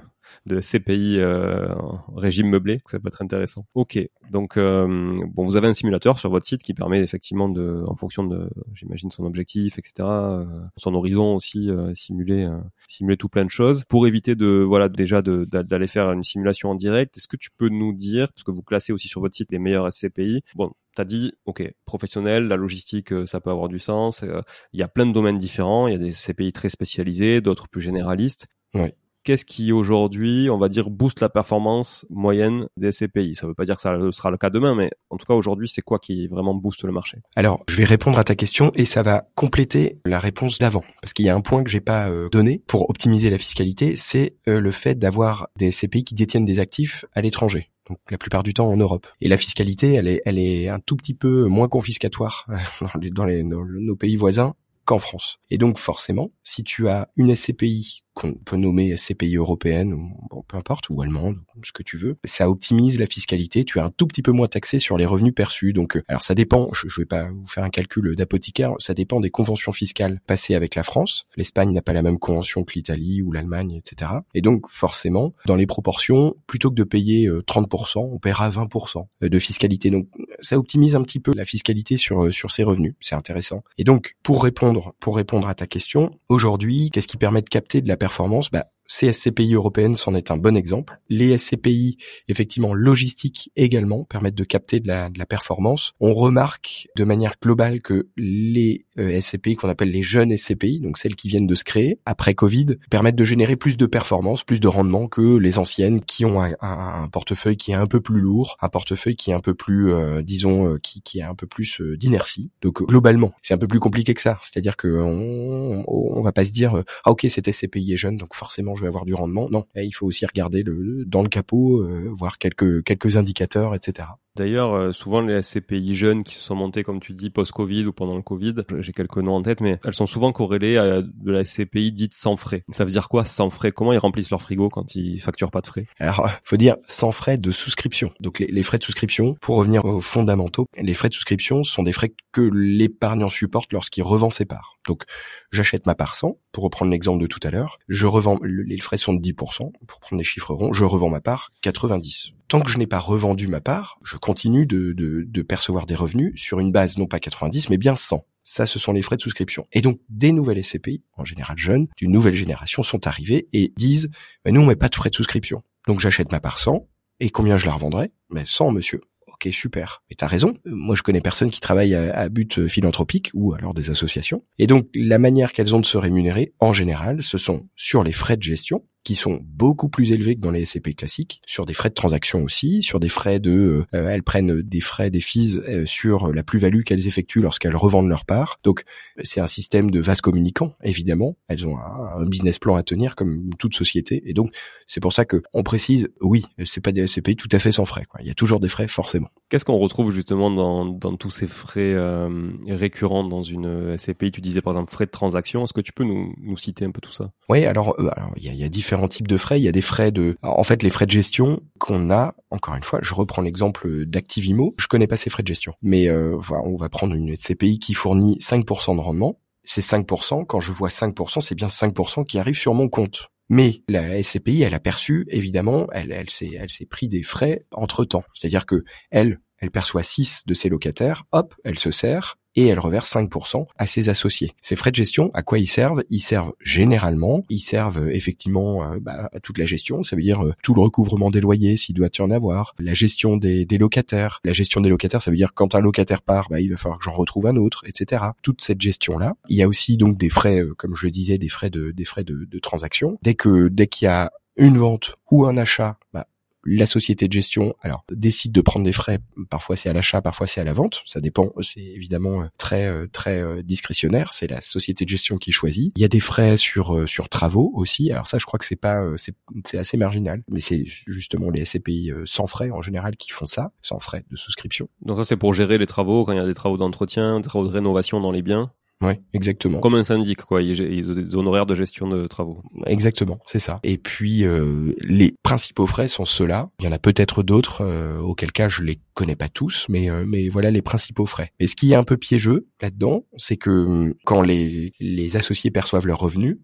de CPI euh, régime meublé, ça peut être intéressant. Ok, donc euh, bon, vous avez un simulateur sur votre site qui permet effectivement de, en fonction de, j'imagine son objectif, etc., euh, son horizon aussi, simuler, simuler tout plein de choses pour éviter de, voilà, déjà d'aller faire une simulation en direct. Est-ce que tu peux nous dire, parce que vous classez aussi sur votre site les meilleurs SCPI, bon, t'as dit, ok, professionnel, la logistique, ça peut avoir du sens. Il y a plein de domaines différents. Il y a des CPI très spécialisés, d'autres plus généralistes. Oui qu'est-ce qui aujourd'hui, on va dire, booste la performance moyenne des SCPI Ça ne veut pas dire que ça sera le cas demain, mais en tout cas aujourd'hui, c'est quoi qui vraiment booste le marché? Alors, je vais répondre à ta question et ça va compléter la réponse d'avant, parce qu'il y a un point que j'ai pas euh, donné pour optimiser la fiscalité, c'est euh, le fait d'avoir des SCPI qui détiennent des actifs à l'étranger. Donc la plupart du temps en Europe. Et la fiscalité, elle est, elle est un tout petit peu moins confiscatoire les, dans nos pays voisins qu'en France. Et donc forcément, si tu as une SCPI qu'on peut nommer SCPI européenne ou bon, peu importe ou allemande, ce que tu veux, ça optimise la fiscalité. Tu es un tout petit peu moins taxé sur les revenus perçus. Donc, euh, alors ça dépend. Je, je vais pas vous faire un calcul d'apothicaire. Ça dépend des conventions fiscales passées avec la France. L'Espagne n'a pas la même convention que l'Italie ou l'Allemagne, etc. Et donc forcément, dans les proportions, plutôt que de payer 30%, euh, on paiera 20% de fiscalité. Donc ça optimise un petit peu la fiscalité sur euh, sur ces revenus. C'est intéressant. Et donc pour répondre pour répondre à ta question, aujourd'hui, qu'est-ce qui permet de capter de la performance? Bah, ces SCPI européennes c'en est un bon exemple. Les SCPI, effectivement, logistiques également, permettent de capter de la, de la performance. On remarque de manière globale que les euh, SCPI qu'on appelle les jeunes SCPI, donc celles qui viennent de se créer après Covid, permettent de générer plus de performance, plus de rendement que les anciennes qui ont un, un, portefeuille qui est un peu plus lourd, un portefeuille qui est un peu plus, euh, disons, euh, qui, qui a un peu plus d'inertie. Donc globalement, c'est un peu plus compliqué que ça. C'est-à-dire que on, on, va pas se dire ah ok cet SCPI est jeune, donc forcément je vais avoir du rendement. Non, il faut aussi regarder le, dans le capot, voir quelques quelques indicateurs, etc. D'ailleurs, euh, souvent les SCPI jeunes qui se sont montés, comme tu dis, post-Covid ou pendant le Covid, j'ai quelques noms en tête, mais elles sont souvent corrélées à de la SCPI dite sans frais. Ça veut dire quoi sans frais? Comment ils remplissent leur frigo quand ils facturent pas de frais? Alors, faut dire sans frais de souscription. Donc les, les, frais de souscription, pour revenir aux fondamentaux, les frais de souscription sont des frais que l'épargnant supporte lorsqu'il revend ses parts. Donc j'achète ma part 100, pour reprendre l'exemple de tout à l'heure, je revends, les frais sont de 10%, pour prendre des chiffres ronds, je revends ma part 90 tant que je n'ai pas revendu ma part, je continue de, de, percevoir des revenus sur une base non pas 90 mais bien 100. Ça, ce sont les frais de souscription. Et donc, des nouvelles SCPI, en général jeunes, d'une nouvelle génération, sont arrivées et disent, nous, on met pas de frais de souscription. Donc, j'achète ma part 100, et combien je la revendrai? Mais 100, monsieur. Ok, super. Et t'as raison. Moi, je connais personne qui travaille à, à, but philanthropique ou alors des associations. Et donc, la manière qu'elles ont de se rémunérer, en général, ce sont sur les frais de gestion, qui sont beaucoup plus élevés que dans les SCP classiques, sur des frais de transaction aussi, sur des frais de, euh, elles prennent des frais, des fees euh, sur la plus-value qu'elles effectuent lorsqu'elles revendent leur part. Donc c'est un système de vase communicant, évidemment. Elles ont un, business plan à tenir comme toute société, et donc c'est pour ça que on précise, oui, c'est pas des SCPI tout à fait sans frais. Quoi. Il y a toujours des frais forcément. Qu'est-ce qu'on retrouve justement dans, dans tous ces frais euh, récurrents dans une SCPI Tu disais par exemple frais de transaction. Est-ce que tu peux nous, nous citer un peu tout ça? Oui, alors il y, a, y a différents différents types de frais. Il y a des frais de, en fait, les frais de gestion qu'on a. Encore une fois, je reprends l'exemple d'Activimo. Je connais pas ces frais de gestion, mais euh, on va prendre une CPI qui fournit 5% de rendement. C'est 5%. Quand je vois 5%, c'est bien 5% qui arrive sur mon compte. Mais la SCPI, elle a perçu, évidemment, elle, elle s'est, elle s'est pris des frais entre temps. C'est-à-dire que elle, elle perçoit 6 de ses locataires, hop, elle se sert, et elle reverse 5% à ses associés. Ces frais de gestion, à quoi ils servent? Ils servent généralement, ils servent euh, effectivement euh, bah, à toute la gestion, ça veut dire euh, tout le recouvrement des loyers s'il doit y en avoir, la gestion des, locataires. La gestion des locataires, ça veut dire quand un locataire part, bah, il va falloir que j'en retrouve un autre, etc. Toute cette gestion-là. Il y a aussi donc des frais, comme je le disais, des frais de, des frais de, de transaction. Dès que dès qu'il y a une vente ou un achat, bah, la société de gestion alors décide de prendre des frais. Parfois c'est à l'achat parfois c'est à la vente. Ça dépend. C'est évidemment euh, très euh, très euh, discrétionnaire. C'est la société de gestion qui choisit. Il y a des frais sur sur travaux aussi. Alors ça je crois que c'est pas c'est c'est assez marginal. Mais c'est justement les SCPI sans frais en général qui font ça. Sans frais de souscription. Donc ça c'est pour gérer les travaux quand il y a des travaux d'entretien des travaux de rénovation dans les biens oui, exactement. Comme un syndic, quoi. Il y a des honoraires de gestion de travaux. Exactement, c'est ça. Et puis euh, les principaux frais sont ceux-là. Il y en a peut-être d'autres, euh, auquel cas je les connais pas tous, mais euh, mais voilà les principaux frais. Et ce qui est un peu piégeux là-dedans, c'est que hum, quand les les associés perçoivent leurs revenus,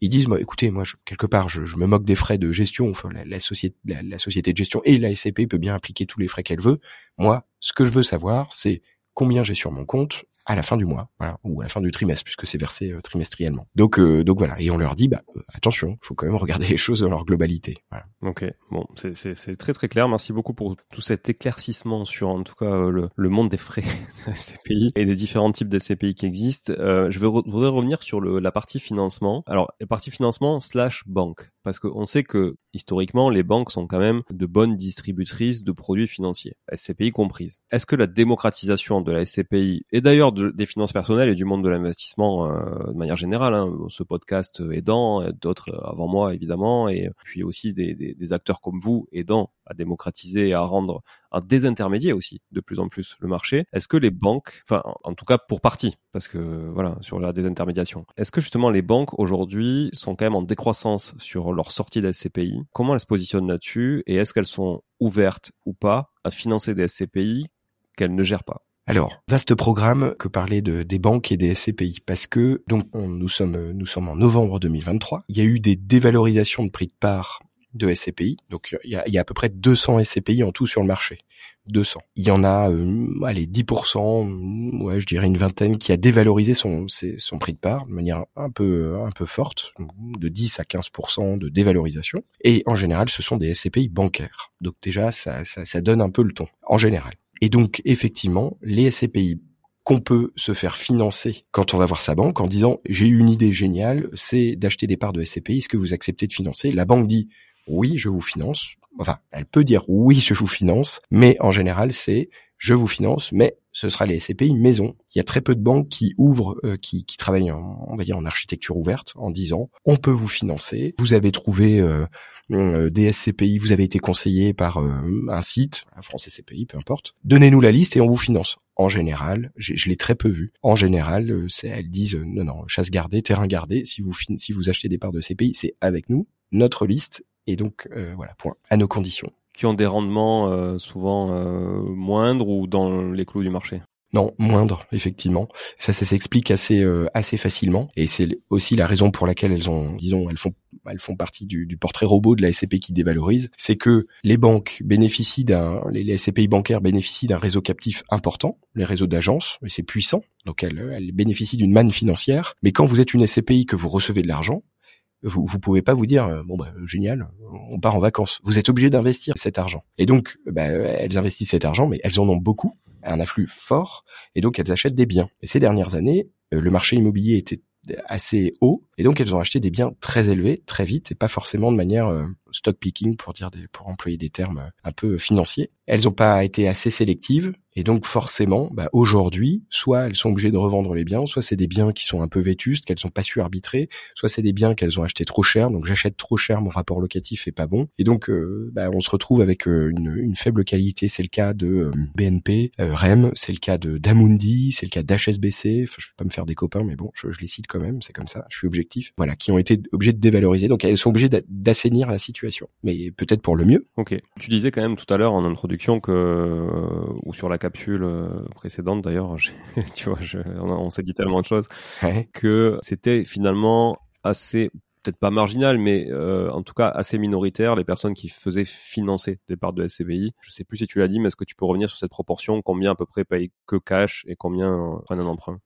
ils disent, moi, écoutez, moi, je, quelque part, je, je, me moque des frais de gestion. Enfin, la, la société, la, la, société de gestion et la SCP peut bien appliquer tous les frais qu'elle veut. Moi, ce que je veux savoir, c'est combien j'ai sur mon compte à la fin du mois, ou à la fin du trimestre, puisque c'est versé euh, trimestriellement. Donc, euh, donc voilà, et on leur dit, bah euh, attention, faut quand même regarder les choses dans leur globalité. Voilà. Ok, bon, c'est très très clair. Merci beaucoup pour tout cet éclaircissement sur, en tout cas, le, monde des frais SCPI et des différents types de SCPI qui existent. je voudrais revenir sur la partie financement. Alors, la partie financement slash banque, parce qu'on sait que historiquement, les banques sont quand même de bonnes distributrices de produits financiers, SCPI comprises. Est-ce que la démocratisation de la SCPI et d'ailleurs des finances personnelles et du monde de l'investissement euh, de manière générale. Hein. Ce podcast aidant, d'autres avant moi évidemment, et puis aussi des, acteurs comme vous aidant à démocratiser et à rendre, à désintermédier aussi de plus en plus le marché. Est-ce que les banques, enfin en tout cas pour partie, parce que voilà, sur la désintermédiation. Est-ce que justement les banques aujourd'hui sont quand même en décroissance sur leur sortie des SCPI Comment elles se positionnent là-dessus? Et est-ce qu'elles sont ouvertes ou pas à financer des SCPI qu'elles ne gèrent pas? Alors, vaste programme que parler de, des banques et des SCPI, parce que donc nous sommes nous sommes en novembre 2023. Il y a eu des dévalorisations de prix de part de SCPI. Donc il y a, il y a à peu près 200 SCPI en tout sur le marché. 200. Il y en a, euh, allez, 10%, ouais, je dirais une vingtaine, qui a dévalorisé son, son prix de part de manière un peu, un peu forte, de 10 à 15% de dévalorisation. Et en général, ce sont des SCPI bancaires. Donc déjà, ça, ça, ça donne un peu le ton, en général. Et donc, effectivement, les SCPI qu'on peut se faire financer quand on va voir sa banque en disant j'ai une idée géniale, c'est d'acheter des parts de SCPI, est-ce que vous acceptez de financer? La banque dit oui, je vous finance. Enfin, elle peut dire oui, je vous finance, mais en général, c'est je vous finance, mais ce sera les SCPI maison. Il y a très peu de banques qui ouvrent, euh, qui, travaillent, en, dire, en architecture ouverte, en disant on peut vous financer. Vous avez trouvé euh, euh, des SCPI, vous avez été conseillé par un site, un France SCPI, peu importe. Donnez-nous la liste et on vous finance. En général, je l'ai très peu vu. En général, elles disent non, non, chasse gardée, terrain gardé. Si vous si vous achetez des parts de SCPI, c'est avec nous, notre liste et donc, euh, voilà, point. À nos conditions. Qui ont des rendements euh, souvent euh, moindres ou dans les clous du marché? Non, moindre, effectivement. Ça, ça s'explique assez assez facilement, et c'est aussi la raison pour laquelle elles ont, disons, elles font elles font partie du, du portrait robot de la SCP qui dévalorise. C'est que les banques bénéficient d'un, les, les SCPI bancaires bénéficient d'un réseau captif important, les réseaux d'agences, et c'est puissant. Donc elles, elles bénéficient d'une manne financière. Mais quand vous êtes une SCPI que vous recevez de l'argent, vous vous pouvez pas vous dire euh, bon bah génial, on part en vacances. Vous êtes obligé d'investir cet argent. Et donc bah, elles investissent cet argent, mais elles en ont beaucoup, un afflux fort, et donc elles achètent des biens. Et ces dernières années, euh, le marché immobilier était assez haut et donc elles ont acheté des biens très élevés très vite et pas forcément de manière euh, stock picking pour dire des, pour employer des termes un peu financiers. Elles n'ont pas été assez sélectives et donc forcément, bah, aujourd'hui, soit elles sont obligées de revendre les biens, soit c'est des biens qui sont un peu vétustes, qu'elles n'ont pas su arbitrer, soit c'est des biens qu'elles ont achetés trop cher, donc j'achète trop cher, mon rapport locatif est pas bon, et donc euh, bah, on se retrouve avec euh, une, une, faible qualité. C'est le cas de euh, BNP, REM, c'est le cas de d'Amundi, c'est le cas d'HSBC. Enfin, je vais pas me faire des copains, mais bon, je, je les cite quand même, c'est comme ça. Je suis Voilà, qui ont été obligés de dévaloriser, donc elles sont obligées d'assainir la situation, mais peut-être pour le mieux. Ok. Tu disais quand même tout à l'heure en introduction que ou sur la capsule euh, précédente d'ailleurs, tu vois, on, s'est dit tellement de choses que c'était finalement assez peut-être pas marginal, mais euh, en tout cas assez minoritaire, les personnes qui faisaient financer des parts de SCBI. Je sais plus si tu l'as dit, mais est-ce que tu peux revenir sur cette proportion Combien à peu près payent que cash et combien prennent un emprunt?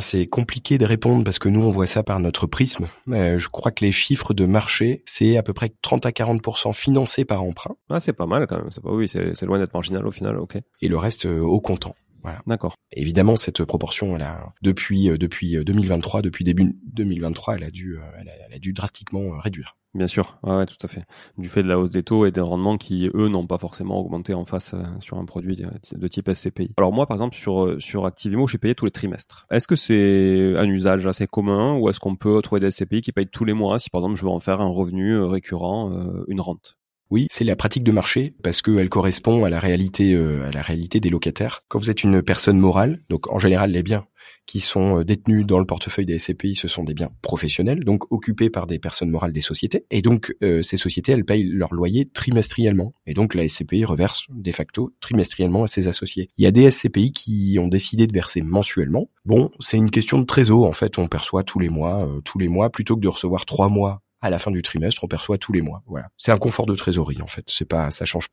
C'est compliqué de répondre parce que nous on voit ça par notre prisme. Euh, je crois que les chiffres de marché, c'est à peu près 30 à 40% financés par emprunt. Ah c'est pas mal quand même. C'est pas oui, c'est loin d'être marginal au final. Ok. Et le reste euh, au comptant. Voilà. D'accord. Évidemment, cette proportion, elle a depuis euh, depuis 2023, depuis début 2023, elle a dû elle a dû drastiquement réduire. Bien sûr, ouais, tout à fait. Du fait de la hausse des taux et des rendements qui, eux, n'ont pas forcément augmenté en face euh, sur un produit de, type SCPI. Alors moi, par exemple, sur, euh, sur Activimo, je suis payé tous les trimestres. Est-ce que c'est un usage assez commun ou est-ce qu'on peut trouver des SCPI qui payent tous les mois si, par exemple, je veux en faire un revenu euh, récurrent, une rente? Oui, c'est la pratique de marché parce qu'elle correspond à la réalité, à la réalité des locataires. Quand vous êtes une personne morale, donc en général les biens qui sont euh, détenus dans le portefeuille des SCPI, ce sont des biens professionnels, donc occupés par des personnes morales des sociétés. Et donc, euh, ces sociétés, elles payent leur loyer trimestriellement. Et donc, la SCPI reverse de facto trimestriellement à ses associés. Il y a des SCPI qui ont décidé de verser mensuellement. Bon, c'est une question de trésor. En fait, on perçoit tous les mois, euh, tous les mois, plutôt que de recevoir trois mois à la fin du trimestre, on perçoit tous les mois. Voilà. C'est un confort de trésorerie, en fait. C'est pas, ça change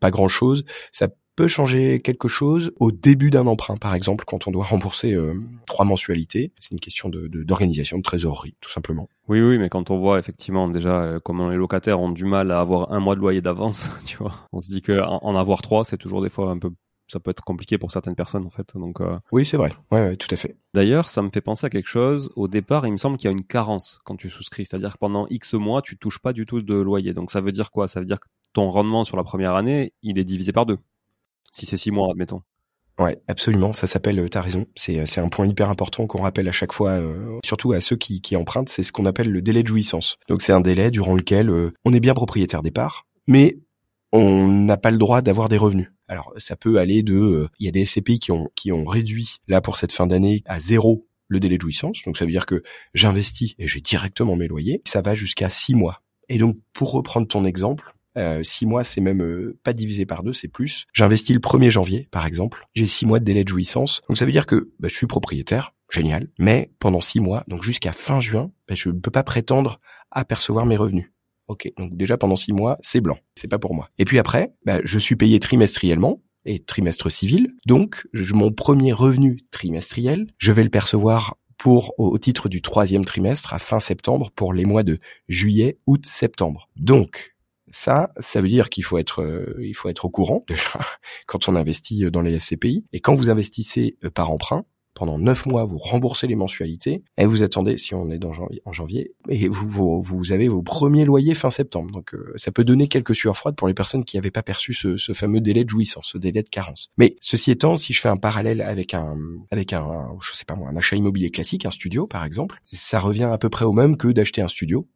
pas grand chose. Ça peut changer quelque chose au début d'un emprunt, par exemple, quand on doit rembourser euh, trois mensualités. C'est une question de, d'organisation, de, trésorerie, tout simplement. Oui, oui, mais quand on voit effectivement déjà euh, comment les locataires ont du mal à avoir un mois de loyer d'avance, tu vois, on se dit que avoir trois, c'est toujours des fois un peu ça peut être compliqué pour certaines personnes en fait. Donc euh... oui, c'est vrai. Ouais, ouais, tout à fait. D'ailleurs, ça me fait penser à quelque chose. Au départ, il me semble qu'il y a une carence quand tu souscris, c'est-à-dire que pendant X mois, tu touches pas du tout de loyer. Donc ça veut dire quoi? Ça veut dire que ton rendement sur la première année, il est divisé par deux si c'est six mois, admettons. Ouais, absolument. Ça s'appelle. Euh, t'as raison. C'est euh, c'est un point hyper important qu'on rappelle à chaque fois, euh, surtout à ceux qui qui empruntent. C'est ce qu'on appelle le délai de jouissance. Donc c'est un délai durant lequel on est bien propriétaire des parts, mais on n'a pas le droit d'avoir des revenus. Alors ça peut aller de, euh, il y a des SCPI qui ont qui ont réduit là pour cette fin d'année à zéro le délai de jouissance. Donc ça veut dire que j'investis et j'ai directement mes loyers. Ça va jusqu'à six mois. Et donc pour reprendre ton exemple, euh, six mois, c'est même euh, pas divisé par deux, c'est plus. J'investis le 1er janvier, par exemple. J'ai six mois de délai de jouissance. Donc ça veut dire que bah, je suis propriétaire, génial. Mais pendant six mois, donc jusqu'à fin juin, bah, je ne peux pas prétendre à percevoir mes revenus. Ok, donc déjà pendant six mois, c'est blanc, c'est pas pour moi. Et puis après, bah, je suis payé trimestriellement et trimestre civil. Donc mon premier revenu trimestriel, je vais le percevoir pour au, titre du troisième trimestre à fin septembre pour les mois de juillet, août, septembre. Donc ça, ça veut dire qu'il faut être, euh, il faut être au courant déjà quand on investit dans les SCPI. Et quand vous investissez euh, par emprunt, pendant neuf mois, vous remboursez les mensualités et vous attendez, si on est en janvier, et vous, vous, avez vos premiers loyers fin septembre. Donc euh, ça peut donner quelques sueurs froides pour les personnes qui n'avaient pas perçu ce, ce, fameux délai de jouissance, ce délai de carence. Mais ceci étant, si je fais un parallèle avec un, avec un, je sais pas moi, un achat immobilier classique, un studio par exemple, ça revient à peu près au même que d'acheter un studio.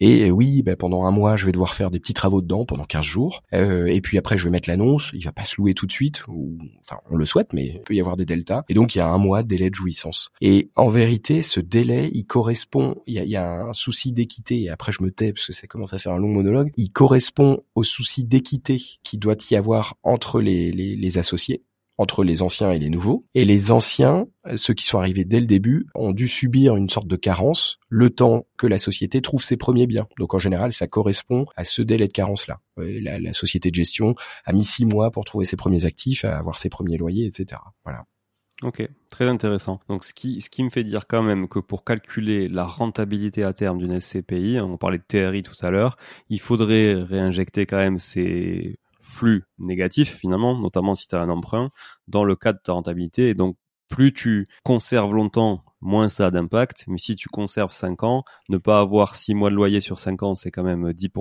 Et euh, oui, ben, pendant un mois, je vais devoir faire des petits travaux dedans pendant 15 jours. Euh, et puis après, je vais mettre l'annonce. Il va pas se louer tout de suite. Ou, enfin, on le souhaite, mais il peut y avoir des deltas. Et donc, il y a un mois de délai de jouissance. Et en vérité, ce délai, il correspond. Il y a, un souci d'équité. Et après, je me tais parce que ça commence à faire un long monologue. Il correspond au souci d'équité qui doit y avoir entre les, les, les associés entre les anciens et les nouveaux. Et les anciens, ceux qui sont arrivés dès le début, ont dû subir une sorte de carence le temps que la société trouve ses premiers biens. Donc en général, ça correspond à ce délai de carence-là. La, société de gestion a mis six mois pour trouver ses premiers actifs, à avoir ses premiers loyers, etc. Voilà. Ok, très intéressant. Donc ce qui, ce qui me fait dire quand même que pour calculer la rentabilité à terme d'une SCPI, on parlait de TRI tout à l'heure, il faudrait réinjecter quand même ces flux négatif finalement, notamment si tu as un emprunt, dans le cas de ta rentabilité. Et donc, plus tu conserves longtemps moins ça a d'impact. Mais si tu conserves 5 ans, ne pas avoir 6 mois de loyer sur 5 ans, c'est quand même 10%,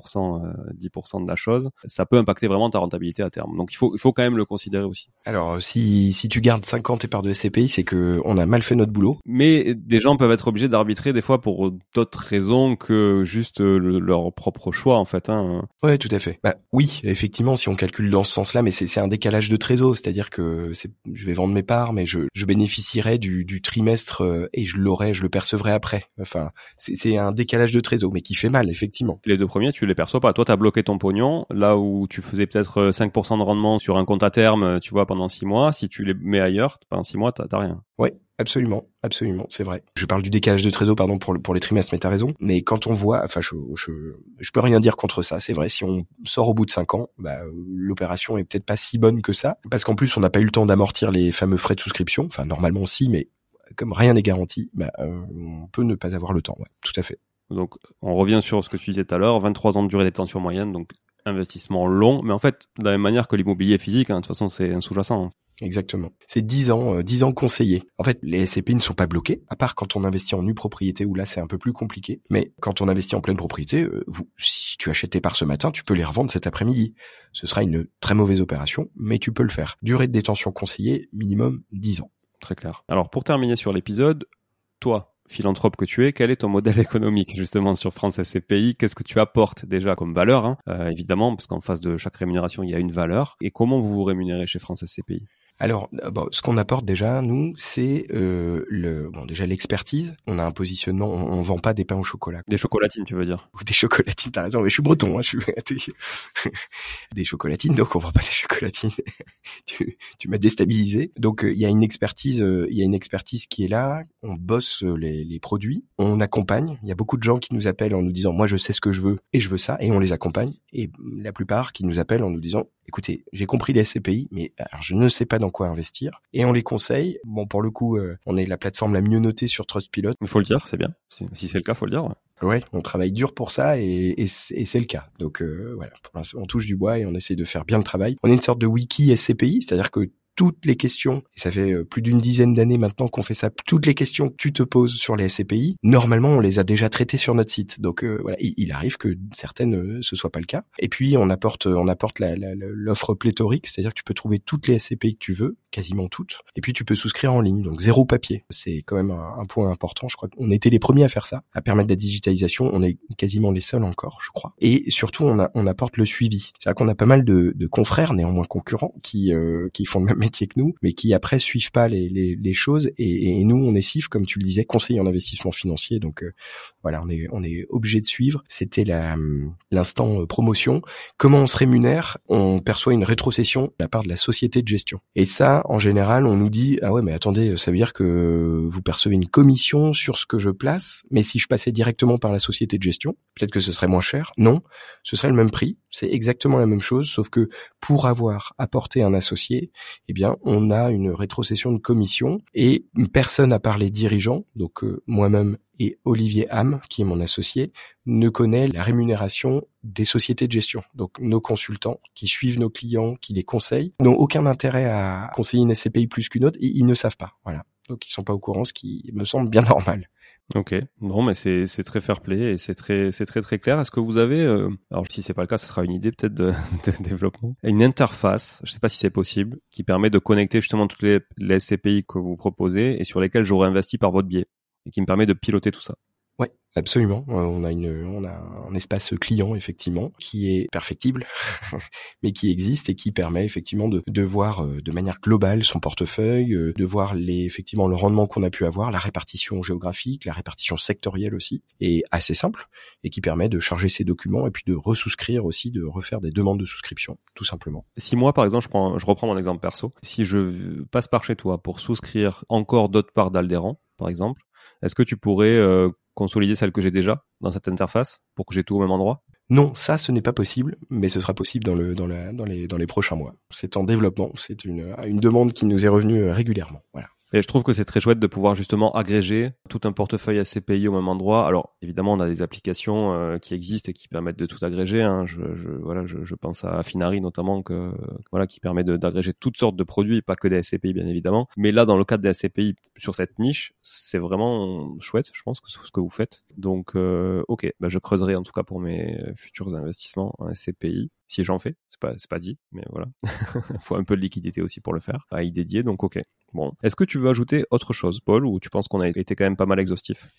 10% euh, de la chose. Ça peut impacter vraiment ta rentabilité à terme. Donc il faut, il faut quand même le considérer aussi. Alors si, si tu gardes 5 ans tes parts de SCPI, c'est que on a mal fait notre boulot. Mais des gens peuvent être obligés d'arbitrer des fois pour d'autres raisons que juste leur propre choix en fait. Hein. Ouais, tout à fait. Bah oui, effectivement, si on calcule dans ce sens-là, mais c'est un décalage de trésor, c'est-à-dire que je vais vendre mes parts, mais je, je bénéficierai du, du trimestre euh, et je l'aurai, je le percevrai après. Enfin, c'est un décalage de trésor, mais qui fait mal, effectivement. Les deux premiers, tu les perçois pas. Toi, tu as bloqué ton pognon, là où tu faisais peut-être 5% euh, de rendement sur un compte à terme, tu vois, pendant 6 mois. Si tu les mets ailleurs, pendant 6 mois, t'as rien. Oui, Absolument, absolument, c'est vrai. Je parle du décalage de trésor, pardon, pour, pour les trimestres, mais t'as raison. Mais quand on voit, enfin, je, je, je peux rien dire contre ça, c'est vrai. Si on sort au bout de cinq ans, bah, l'opération est peut-être pas si bonne que ça, parce qu'en plus, on n'a pas eu le temps d'amortir les fameux frais de souscription. Enfin, normalement, aussi, mais comme rien n'est garanti, bah, euh, on peut ne pas avoir le temps. Ouais, tout à fait. Donc, on revient sur ce que tu disais tout à l'heure, 23 ans de durée détention moyenne, donc investissement long, mais en fait, de la même manière que l'immobilier physique, hein, de toute façon, c'est un sous-jacent. Hein. Exactement. C'est 10 ans, euh, 10 ans conseillés. En fait, les SCP ne sont pas bloqués, à part quand on investit en nue propriété où là c'est un peu plus compliqué. Mais quand on investit en pleine propriété, euh, vous, si tu achètes tes parts ce matin, tu peux les revendre cet après-midi. Ce sera une très mauvaise opération, mais tu peux le faire. Durée de détention conseillée, minimum 10 ans. Très clair. Alors pour terminer sur l'épisode, toi, philanthrope que tu es, quel est ton modèle économique justement sur France SCPI Qu'est-ce que tu apportes déjà comme valeur, hein? Euh, évidemment, parce qu'en face de chaque rémunération, il y a une valeur. Et comment vous vous rémunérez chez France SCPI alors, euh, bon, ce qu'on apporte déjà, nous, c'est euh, le bon déjà l'expertise. On a un positionnement, on, vend pas des pains au chocolat. Des chocolatines, tu veux dire Ou des chocolatines, t'as raison. Mais je suis breton, hein, je suis des chocolatines, donc on vend pas des chocolatines. tu, tu m'as déstabilisé. Donc euh, il y a une expertise, euh, il y a une expertise qui est là. On bosse les, les produits, on accompagne. Il y a beaucoup de gens qui nous appellent en nous disant, moi je sais ce que je veux et je veux ça, et on les accompagne. Et la plupart qui nous appellent en nous disant, écoutez, j'ai compris les SCPI, mais alors je ne sais pas dans quoi investir. Et on les conseille. Bon, pour le coup, euh, on est la plateforme la mieux notée sur Trustpilot. Il faut le dire, c'est bien. Si, c'est le cas, faut le dire. Ouais. on travaille dur pour ça et, et c'est le cas. Donc euh, voilà, on touche du bois et on essaie de faire bien le travail. On est une sorte de wiki SCPI, c'est-à-dire que toutes les questions, et ça fait plus d'une dizaine d'années maintenant qu'on fait ça, toutes les questions que tu te poses sur les SCPI, normalement on les a déjà traitées sur notre site. Donc voilà, il, arrive que certaines ce soit pas le cas. Et puis on apporte on apporte l'offre pléthorique, c'est-à-dire que tu peux trouver toutes les SCPI que tu veux, quasiment toutes, et puis tu peux souscrire en ligne, donc zéro papier. C'est quand même un, point important. Je crois qu'on était les premiers à faire ça, à permettre la digitalisation. On est quasiment les seuls encore, je crois. Et surtout on, on apporte le suivi. C'est-à-dire qu'on a pas mal de, de confrères, néanmoins concurrents, qui euh, qui font le même métier que nous, mais qui après suivent pas les, les, les choses. Et, et, nous, on est CIF, comme tu le disais, conseiller en investissement financier. Donc euh, voilà, on est on est obligé de suivre. C'était la l'instant euh, promotion. Comment on se rémunère? On perçoit une rétrocession de la part de la société de gestion. Et ça, en général, on nous dit ah ouais, mais attendez, ça veut dire que vous percevez une commission sur ce que je place, mais si je passais directement par la société de gestion, peut-être que ce serait moins cher. Non, ce serait le même prix. C'est exactement la même chose, sauf que pour avoir apporté un associé, eh on a une rétrocession de commission et personne à part les dirigeants, donc euh, moi-même et Olivier Ham, qui est mon associé, ne connaît la rémunération des sociétés de gestion. Donc nos consultants qui suivent nos clients, qui les conseillent, n'ont aucun intérêt à conseiller une SCPI plus qu'une autre, et ils ne savent pas. Voilà. Donc ils sont pas au courant, ce qui me semble bien normal. Ok, non, mais c'est très fair play et c'est très très clair. Est-ce que vous avez, euh, alors si c'est pas le cas, ce sera une idée peut-être de, de, développement, une interface, je sais pas si c'est possible, qui permet de connecter justement toutes les, les SCPI que vous proposez et sur lesquelles j'aurais investi par votre biais et qui me permet de piloter tout ça. Absolument. Euh, on a une, on a un espace client effectivement qui est perfectible, mais qui existe et qui permet effectivement de, de voir euh, de manière globale son portefeuille, euh, de voir les effectivement le rendement qu'on a pu avoir, la répartition géographique, la répartition sectorielle aussi, et assez simple et qui permet de charger ses documents et puis de resouscrire aussi, de refaire des demandes de souscription, tout simplement. Si moi par exemple, je prends, je reprends mon exemple perso, si je passe par chez toi pour souscrire encore d'autres parts d'Alderan, par exemple, est-ce que tu pourrais consolider celle que j'ai déjà dans cette interface pour que j'ai tout au même endroit? Non, ça, ce n'est pas possible, mais ce sera possible dans, le, dans, dans, les, dans les prochains mois. C'est en développement, c'est une, une demande qui nous est revenue euh, régulièrement. Voilà. Et je trouve que c'est très chouette de pouvoir justement agréger tout un portefeuille SCPI au même endroit. Alors évidemment, on a des applications euh, qui existent et qui permettent de tout agréger. Hein. Je, voilà, je, pense à Finari notamment, que, voilà, qui permet d'agréger toutes sortes de produits, pas que des SCPI bien évidemment. Mais là, dans le cadre des SCPI sur cette niche, c'est vraiment chouette, je pense, que ce que vous faites. Donc, euh, ok, bah, je creuserai en tout cas pour mes futurs investissements en SCPI si j'en fais. C'est pas, pas dit, mais voilà. Il faut un peu de liquidité aussi pour le faire, à y dédier. Donc, ok. Bon. Est-ce que tu veux ajouter autre chose, Paul, ou tu penses qu'on a été quand même pas mal exhaustif?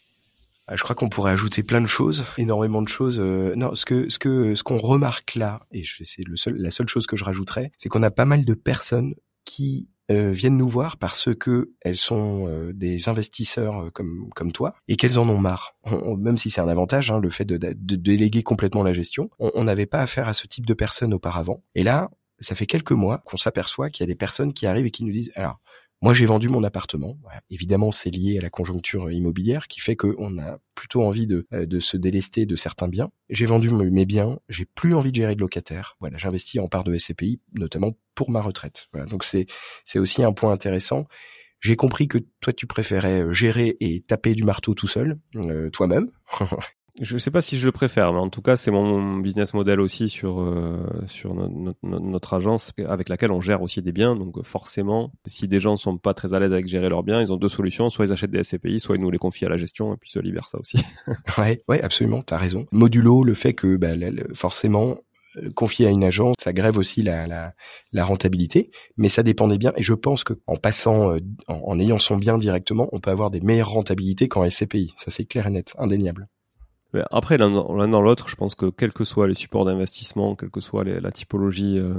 Ah, je crois qu'on pourrait ajouter plein de choses, énormément de choses. Euh, non, ce que ce que ce qu'on remarque là, et c'est le seul, la seule chose que je rajouterais, c'est qu'on a pas mal de personnes qui euh, viennent nous voir parce que elles sont euh, des investisseurs comme comme toi et qu'elles en ont marre. même si c'est un avantage, hein, le fait de, de, déléguer complètement la gestion, on n'avait pas affaire à ce type de personnes auparavant. Et là, ça fait quelques mois qu'on s'aperçoit qu'il y a des personnes qui arrivent et qui nous disent alors moi, j'ai vendu mon appartement. Évidemment, c'est lié à la conjoncture immobilière qui fait qu'on a plutôt envie de, euh, de se délester de certains biens. J'ai vendu mes biens, j'ai plus envie de gérer de locataires. Voilà, j'investis en part de SCPI, notamment pour ma retraite. Voilà, donc c'est c'est aussi un point intéressant. J'ai compris que toi, tu préférais euh, gérer et taper du marteau tout seul, euh, toi-même. je sais pas si je le préfère, mais en tout cas, c'est mon business model aussi sur euh, sur notre, notre, agence avec laquelle on gère aussi des biens. Donc forcément, si des gens sont pas très à l'aise avec gérer leurs biens, ils ont deux solutions soit ils achètent des SCPI, soit ils nous les confient à la gestion et puis se libèrent ça aussi. ouais, ouais, absolument, t'as raison. Modulo, le fait que bah, forcément euh, confier à une agence, ça grève aussi la, la, la, rentabilité, mais ça dépend des biens. Et je pense que en passant, euh, en, en ayant son bien directement, on peut avoir des meilleures rentabilités qu'en SCPI. Ça c'est clair et net, indéniable. Après, l'un dans l'autre, je pense que quel que soit les supports d'investissement, quelle que soit la typologie euh,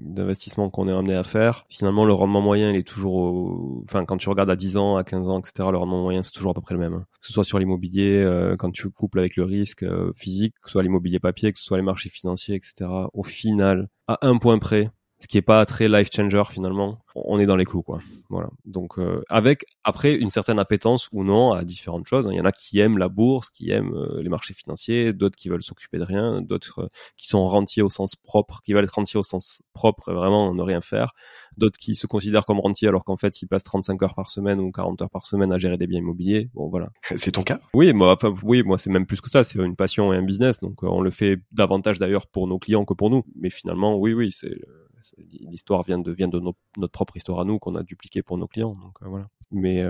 d'investissement qu'on est amené à faire, finalement, le rendement moyen, il est toujours, enfin, quand tu regardes à 10 ans, à 15 ans, etc., le rendement moyen, c'est toujours à peu près le même. Hein. Que ce soit sur l'immobilier, euh, quand tu couples avec le risque euh, physique, que ce soit l'immobilier papier, que ce soit les marchés financiers, etc., au final, à un point près, ce qui est pas très life changer finalement. On est dans les clous quoi. Voilà. Donc euh, avec après une certaine appétence ou non à différentes choses. Il y en a qui aiment la bourse, qui aiment euh, les marchés financiers, d'autres qui veulent s'occuper de rien, d'autres euh, qui sont rentiers au sens propre, qui veulent être rentiers au sens propre et vraiment ne rien faire, d'autres qui se considèrent comme rentiers alors qu'en fait ils passent 35 heures par semaine ou 40 heures par semaine à gérer des biens immobiliers. Bon voilà. C'est ton cas? Oui, moi enfin, oui, moi c'est même plus que ça, c'est une passion et un business donc on le fait davantage d'ailleurs pour nos clients que pour nous. Mais finalement oui oui, c'est l'histoire vient de, notre propre histoire à nous qu'on a dupliqué pour nos clients. Donc voilà. Mais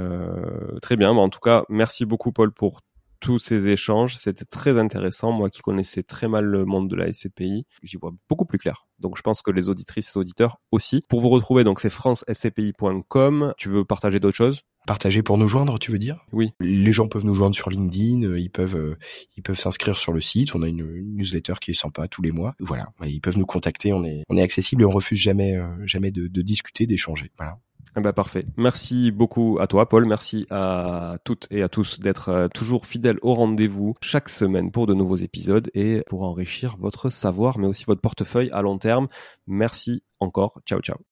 très bien. en tout cas, merci beaucoup Paul pour tous ces échanges. C'était très intéressant. Moi qui connaissais très mal le monde de la SCPI, j'y vois beaucoup plus clair. Donc je pense que les auditrices et auditeurs aussi. Pour vous retrouver, donc c'est francescpi.com. Tu veux partager d'autres choses? Partager pour nous joindre, tu veux dire? Oui. Les gens peuvent nous joindre sur LinkedIn, euh, ils peuvent euh, ils peuvent s'inscrire sur le site, on a une, newsletter qui est sympa tous les mois. Voilà, ils peuvent nous contacter, on est on est accessible et on refuse jamais euh, jamais de, de discuter, d'échanger. Voilà. Eh ben parfait. Merci beaucoup à toi, Paul. Merci à toutes et à tous d'être toujours fidèles au rendez-vous chaque semaine pour de nouveaux épisodes et pour enrichir votre savoir, mais aussi votre portefeuille à long terme. Merci encore. Ciao, ciao.